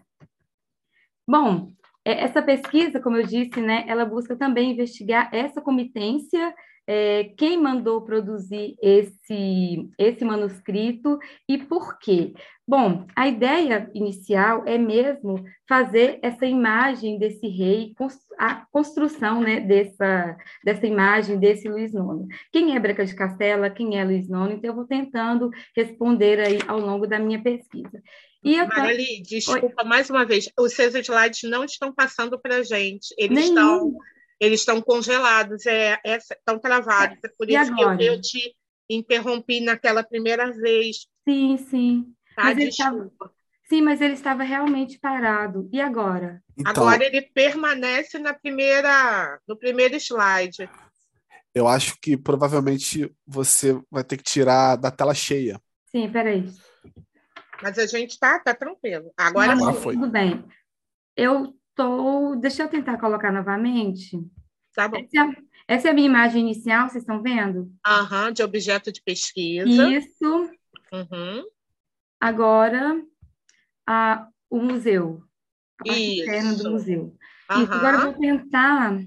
Bom, é, essa pesquisa, como eu disse, né, ela busca também investigar essa comitência, é, quem mandou produzir esse, esse manuscrito e por quê. Bom, a ideia inicial é mesmo fazer essa imagem desse rei, a construção né, dessa, dessa imagem desse Luiz IX. Quem é Branca de Castela, quem é Luiz IX? Então, eu vou tentando responder aí ao longo da minha pesquisa. E eu Marali, desculpa Oi. mais uma vez, os seus slides não estão passando para a gente, eles Nenhum. estão eles estão congelados, é, é, estão travados, é por e isso agora? que eu, eu, te interrompi naquela primeira vez. Sim, sim. Tá, mas estava, sim, mas ele estava realmente parado. E agora? Então, agora ele permanece na primeira, no primeiro slide. Eu acho que provavelmente você vai ter que tirar da tela cheia. Sim, peraí. Mas a gente tá, tá tranquilo. Agora Não, foi. Tudo bem. Eu tô. Deixa eu tentar colocar novamente. Tá bom. Essa é, essa é a minha imagem inicial, vocês estão vendo? Aham, de objeto de pesquisa. Isso. Uhum. Agora, a, o museu. A parte interna do museu. Uhum. Isso, agora eu vou tentar.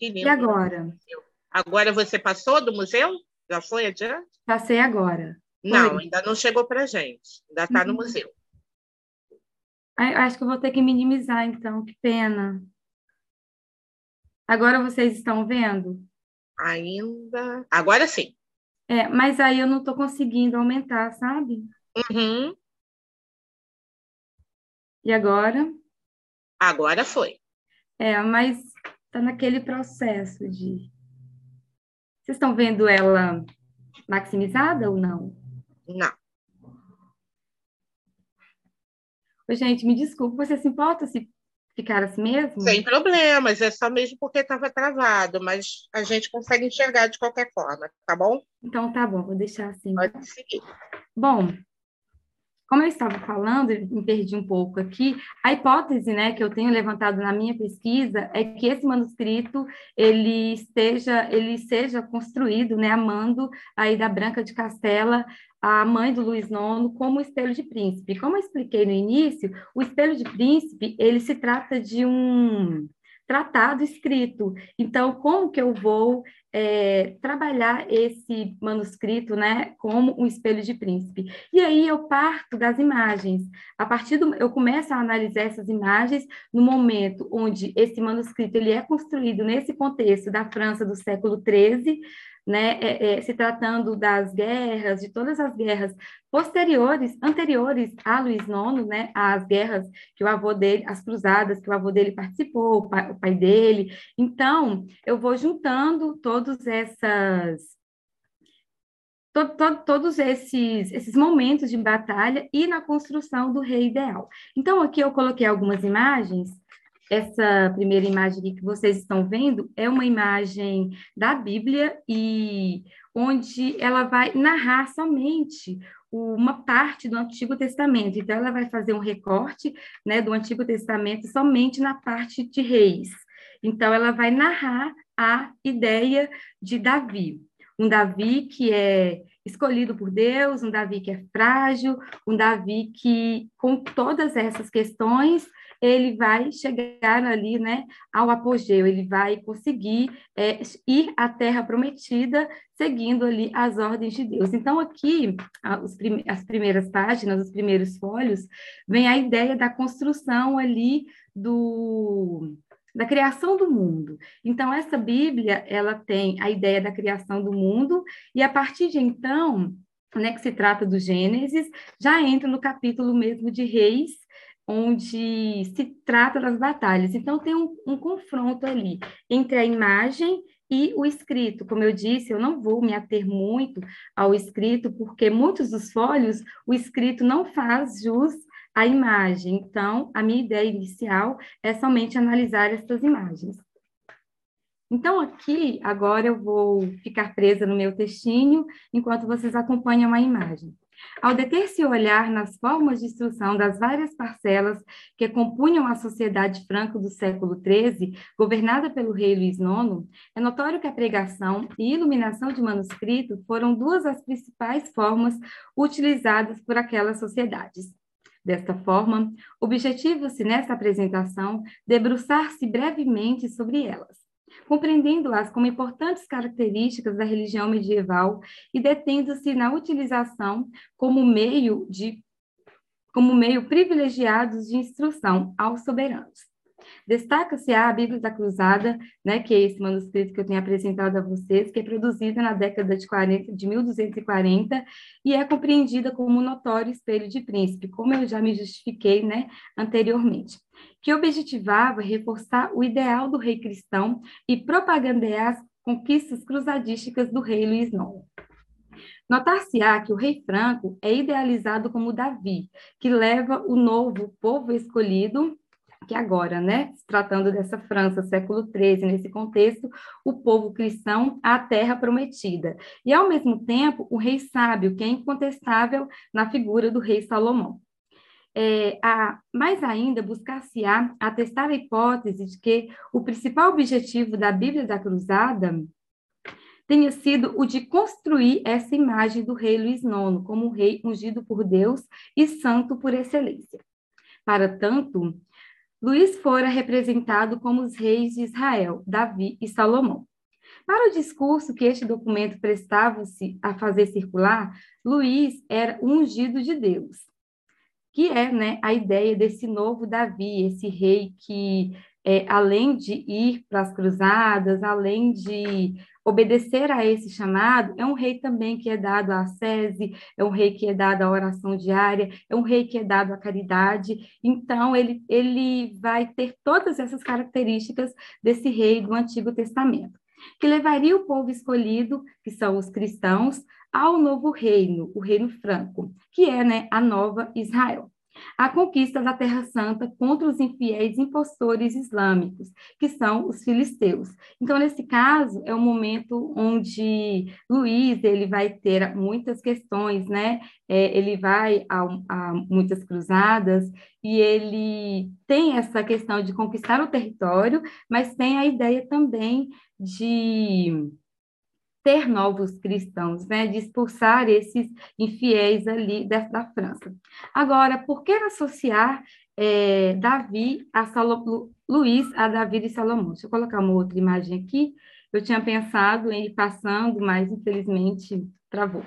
E agora? Agora você passou do museu? Já foi adiante? Passei agora. Não, Oi. ainda não chegou para gente. Ainda está no uhum. museu. Acho que eu vou ter que minimizar, então. Que pena. Agora vocês estão vendo? Ainda. Agora sim. É, mas aí eu não estou conseguindo aumentar, sabe? Uhum. E agora? Agora foi. É, mas está naquele processo de. Vocês estão vendo ela maximizada ou não? Não. Oi, gente, me desculpa, você se importa se ficar assim mesmo? Sem problemas, é só mesmo porque estava travado, mas a gente consegue enxergar de qualquer forma, tá bom? Então tá bom, vou deixar assim. Pode seguir. Bom, como eu estava falando, me perdi um pouco aqui, a hipótese né, que eu tenho levantado na minha pesquisa é que esse manuscrito ele esteja, ele seja construído, né, amando aí da Branca de Castela, a mãe do Luiz IX, como espelho de príncipe. Como eu expliquei no início, o espelho de príncipe, ele se trata de um tratado escrito. Então, como que eu vou é, trabalhar esse manuscrito, né, como um espelho de príncipe? E aí eu parto das imagens. A partir do, eu começo a analisar essas imagens no momento onde esse manuscrito ele é construído nesse contexto da França do século XIII, né, é, é, se tratando das guerras, de todas as guerras posteriores, anteriores a Luís IX, né, as guerras que o avô dele, as cruzadas que o avô dele participou, o pai, o pai dele. Então, eu vou juntando todos essas to, to, todos esses, esses momentos de batalha e na construção do rei ideal. Então, aqui eu coloquei algumas imagens essa primeira imagem que vocês estão vendo é uma imagem da Bíblia e onde ela vai narrar somente uma parte do Antigo Testamento. Então, ela vai fazer um recorte né, do Antigo Testamento somente na parte de reis. Então, ela vai narrar a ideia de Davi. Um Davi que é escolhido por Deus, um Davi que é frágil, um Davi que, com todas essas questões, ele vai chegar ali, né, ao apogeu, ele vai conseguir é, ir à terra prometida seguindo ali as ordens de Deus. Então, aqui, as primeiras páginas, os primeiros folhos, vem a ideia da construção ali do da criação do mundo. Então, essa Bíblia, ela tem a ideia da criação do mundo, e a partir de então, né, que se trata do Gênesis, já entra no capítulo mesmo de Reis, onde se trata das batalhas. Então, tem um, um confronto ali entre a imagem e o escrito. Como eu disse, eu não vou me ater muito ao escrito, porque muitos dos folhos, o escrito não faz jus à imagem. Então, a minha ideia inicial é somente analisar essas imagens. Então, aqui, agora eu vou ficar presa no meu textinho, enquanto vocês acompanham a imagem. Ao deter-se olhar nas formas de instrução das várias parcelas que compunham a sociedade franca do século XIII, governada pelo rei Luís IX, é notório que a pregação e iluminação de manuscrito foram duas das principais formas utilizadas por aquelas sociedades. Desta forma, objetivo-se nesta apresentação debruçar-se brevemente sobre elas compreendendo-as como importantes características da religião medieval e detendo-se na utilização como meio de como meio privilegiados de instrução aos soberanos. Destaca-se a Bíblia da Cruzada, né, que é esse manuscrito que eu tenho apresentado a vocês, que é produzida na década de, 40, de 1240 e é compreendida como um notório espelho de príncipe, como eu já me justifiquei né, anteriormente, que objetivava reforçar o ideal do rei cristão e propagandear as conquistas cruzadísticas do rei Luís IX. Notar-se-á que o rei Franco é idealizado como Davi, que leva o novo povo escolhido que agora, né, tratando dessa França, século XIII, nesse contexto, o povo cristão à terra prometida. E, ao mesmo tempo, o rei sábio, que é incontestável na figura do rei Salomão. É, a, mais ainda, buscar-se-á atestar a hipótese de que o principal objetivo da Bíblia da Cruzada tenha sido o de construir essa imagem do rei Luís IX como um rei ungido por Deus e santo por excelência. Para tanto, Luís fora representado como os reis de Israel, Davi e Salomão. Para o discurso que este documento prestava-se a fazer circular, Luís era ungido de Deus, que é né, a ideia desse novo Davi, esse rei que, é, além de ir para as cruzadas, além de obedecer a esse chamado, é um rei também que é dado à sese, é um rei que é dado à oração diária, é um rei que é dado à caridade. Então, ele, ele vai ter todas essas características desse rei do Antigo Testamento, que levaria o povo escolhido, que são os cristãos, ao novo reino, o reino franco, que é né, a nova Israel a conquista da Terra Santa contra os infiéis impostores islâmicos, que são os filisteus. Então, nesse caso, é um momento onde Luís ele vai ter muitas questões, né? É, ele vai a, a muitas cruzadas e ele tem essa questão de conquistar o território, mas tem a ideia também de ter novos cristãos, né, de expulsar esses infiéis ali da, da França. Agora, por que associar é, Davi a Salomão, Luís a Davi e Salomão? Deixa eu colocar uma outra imagem aqui. Eu tinha pensado em ir passando, mas infelizmente travou.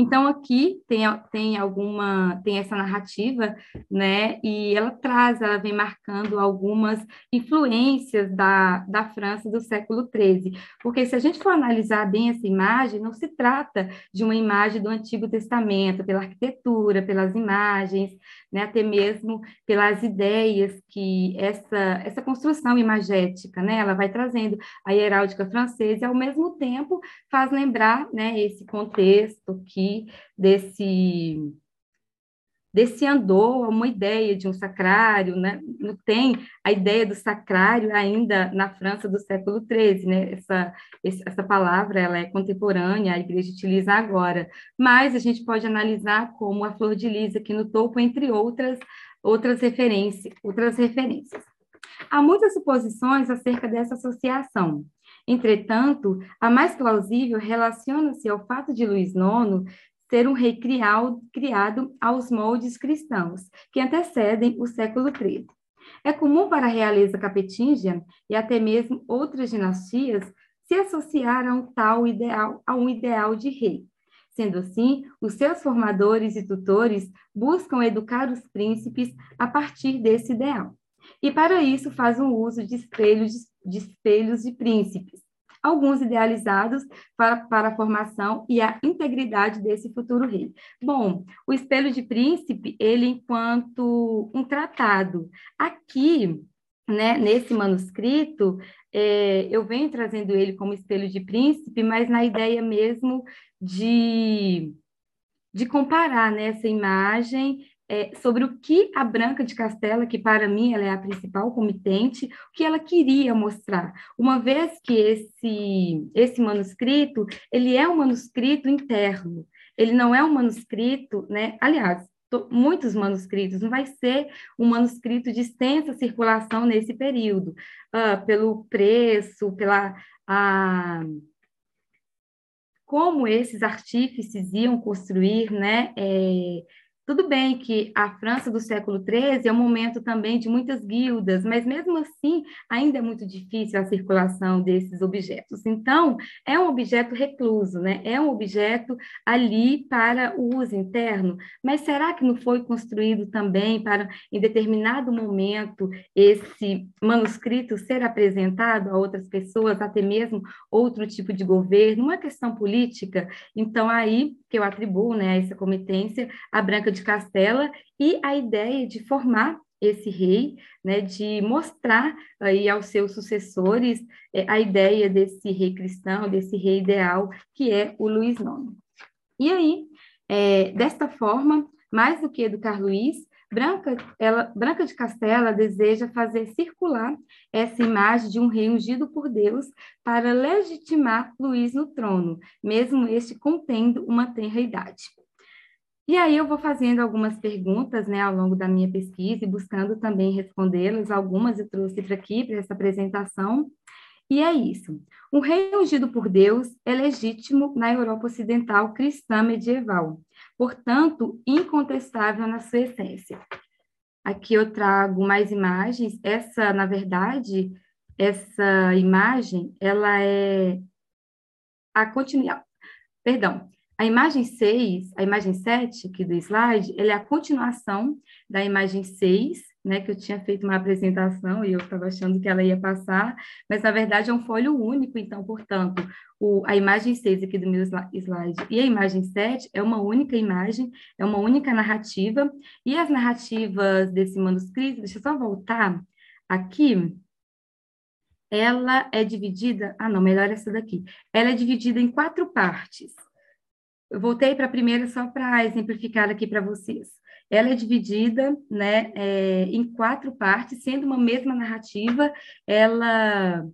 Então, aqui tem, tem alguma, tem essa narrativa, né, e ela traz, ela vem marcando algumas influências da, da França do século XIII, porque se a gente for analisar bem essa imagem, não se trata de uma imagem do Antigo Testamento, pela arquitetura, pelas imagens, né, até mesmo pelas ideias que essa, essa construção imagética, né, ela vai trazendo. A heráldica francesa e, ao mesmo tempo, faz lembrar, né, esse contexto que desse desse andor uma ideia de um sacrário, né? Não tem a ideia do sacrário ainda na França do século XIII, né? Essa, essa palavra ela é contemporânea, a igreja utiliza agora, mas a gente pode analisar como a flor de lis aqui no topo, entre outras outras referências, outras referências. Há muitas suposições acerca dessa associação. Entretanto, a mais plausível relaciona-se ao fato de Luís IX ser um rei criado, criado aos moldes cristãos, que antecedem o século XIII. É comum para a realeza capetingia e até mesmo outras dinastias se associar a um tal ideal, a um ideal de rei. Sendo assim, os seus formadores e tutores buscam educar os príncipes a partir desse ideal. E para isso faz um uso de espelhos de, espelhos de príncipes, alguns idealizados para, para a formação e a integridade desse futuro rei. Bom, o espelho de príncipe, ele enquanto um tratado. Aqui, né, nesse manuscrito, é, eu venho trazendo ele como espelho de príncipe, mas na ideia mesmo de, de comparar né, essa imagem é, sobre o que a Branca de Castela, que para mim ela é a principal comitente, o que ela queria mostrar, uma vez que esse, esse manuscrito, ele é um manuscrito interno, ele não é um manuscrito, né? aliás, muitos manuscritos, não vai ser um manuscrito de extensa circulação nesse período, uh, pelo preço, pela... Uh, como esses artífices iam construir né, é, tudo bem que a França do século XIII é um momento também de muitas guildas, mas mesmo assim ainda é muito difícil a circulação desses objetos. Então, é um objeto recluso, né? é um objeto ali para o uso interno, mas será que não foi construído também para, em determinado momento, esse manuscrito ser apresentado a outras pessoas, até mesmo outro tipo de governo, uma questão política? Então, aí que eu atribuo né, essa comitência a Branca de de Castela e a ideia de formar esse rei, né, de mostrar aí aos seus sucessores é, a ideia desse rei cristão, desse rei ideal, que é o Luís IX. E aí, é, desta forma, mais do que educar Luís, Branca, ela, Branca de Castela deseja fazer circular essa imagem de um rei ungido por Deus para legitimar Luís no trono, mesmo este contendo uma tenra idade. E aí eu vou fazendo algumas perguntas, né, ao longo da minha pesquisa e buscando também respondê-las. Algumas eu trouxe para aqui, para essa apresentação. E é isso. Um rei ungido por Deus é legítimo na Europa Ocidental cristã medieval, portanto, incontestável na sua essência. Aqui eu trago mais imagens. Essa, na verdade, essa imagem, ela é a continuidade. Perdão, a imagem 6, a imagem 7 aqui do slide, ela é a continuação da imagem 6, né, que eu tinha feito uma apresentação e eu estava achando que ela ia passar, mas na verdade é um folho único, então, portanto, o, a imagem 6 aqui do meu slide e a imagem 7 é uma única imagem, é uma única narrativa, e as narrativas desse manuscrito, deixa eu só voltar aqui, ela é dividida, ah não, melhor essa daqui, ela é dividida em quatro partes, eu voltei para a primeira só para exemplificar aqui para vocês. Ela é dividida né, é, em quatro partes, sendo uma mesma narrativa. Ela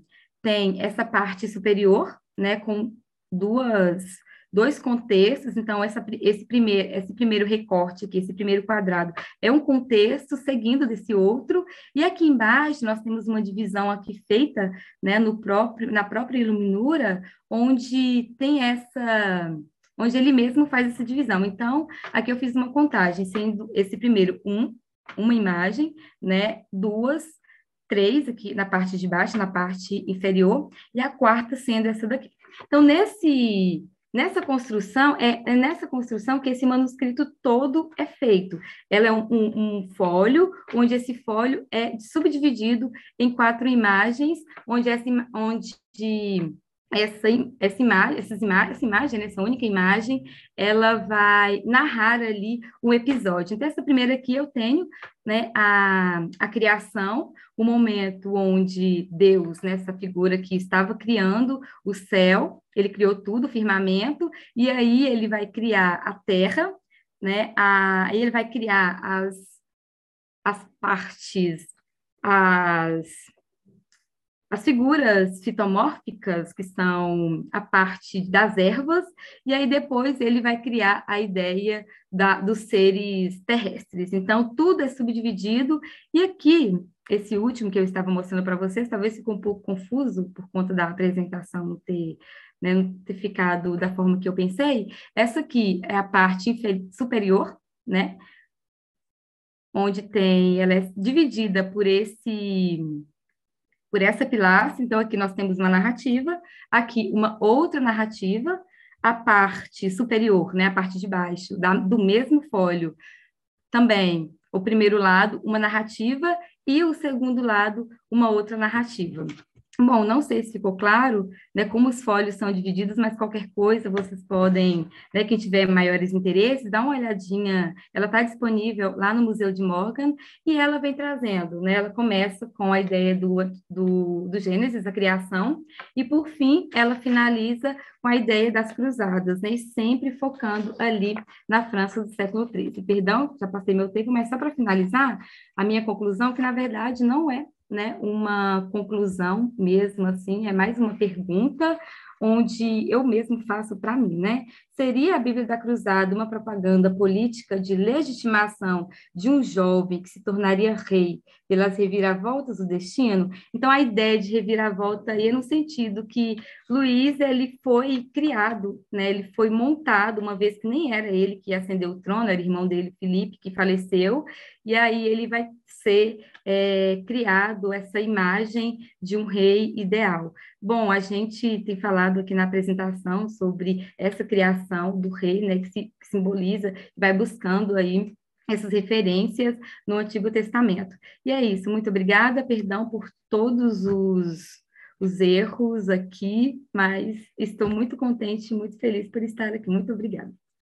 tem essa parte superior, né, com duas dois contextos, então essa, esse, primeiro, esse primeiro recorte aqui, esse primeiro quadrado, é um contexto seguindo desse outro, e aqui embaixo nós temos uma divisão aqui feita né, no próprio, na própria iluminura, onde tem essa onde ele mesmo faz essa divisão. Então, aqui eu fiz uma contagem, sendo esse primeiro um, uma imagem, né, duas, três aqui na parte de baixo, na parte inferior, e a quarta sendo essa daqui. Então, nesse nessa construção, é, é nessa construção que esse manuscrito todo é feito. Ela é um, um, um folho, onde esse folho é subdividido em quatro imagens, onde, essa, onde essa, essa imagem, essas ima essa imagem, né, essa única imagem, ela vai narrar ali um episódio. Então, essa primeira aqui eu tenho né, a, a criação, o momento onde Deus, nessa né, figura que estava criando o céu, ele criou tudo, o firmamento, e aí ele vai criar a terra, né, a, ele vai criar as, as partes, as as figuras fitomórficas, que são a parte das ervas, e aí depois ele vai criar a ideia da, dos seres terrestres. Então, tudo é subdividido, e aqui, esse último que eu estava mostrando para vocês, talvez ficou um pouco confuso por conta da apresentação não ter, né, não ter ficado da forma que eu pensei. Essa aqui é a parte superior, né? Onde tem, ela é dividida por esse por essa pilastra. Então, aqui nós temos uma narrativa, aqui uma outra narrativa, a parte superior, né, a parte de baixo, da, do mesmo folho, também o primeiro lado, uma narrativa, e o segundo lado, uma outra narrativa. Bom, não sei se ficou claro, né, como os folhos são divididos, mas qualquer coisa vocês podem, né, quem tiver maiores interesses, dá uma olhadinha, ela está disponível lá no Museu de Morgan, e ela vem trazendo, né, ela começa com a ideia do, do, do Gênesis, a criação, e por fim, ela finaliza com a ideia das cruzadas, né, sempre focando ali na França do século XIII. Perdão, já passei meu tempo, mas só para finalizar, a minha conclusão, que na verdade não é né, uma conclusão mesmo assim, é mais uma pergunta onde eu mesmo faço para mim, né? Seria a Bíblia da Cruzada uma propaganda política de legitimação de um jovem que se tornaria rei pelas reviravoltas do destino? Então a ideia de reviravolta aí é no sentido que Luís ele foi criado, né? Ele foi montado uma vez que nem era ele que ascendeu o trono, era irmão dele Felipe que faleceu, e aí ele vai ser é, criado essa imagem de um rei ideal. Bom, a gente tem falado aqui na apresentação sobre essa criação do rei, né, que, se, que simboliza, vai buscando aí essas referências no Antigo Testamento. E é isso, muito obrigada, perdão por todos os, os erros aqui, mas estou muito contente e muito feliz por estar aqui. Muito obrigada.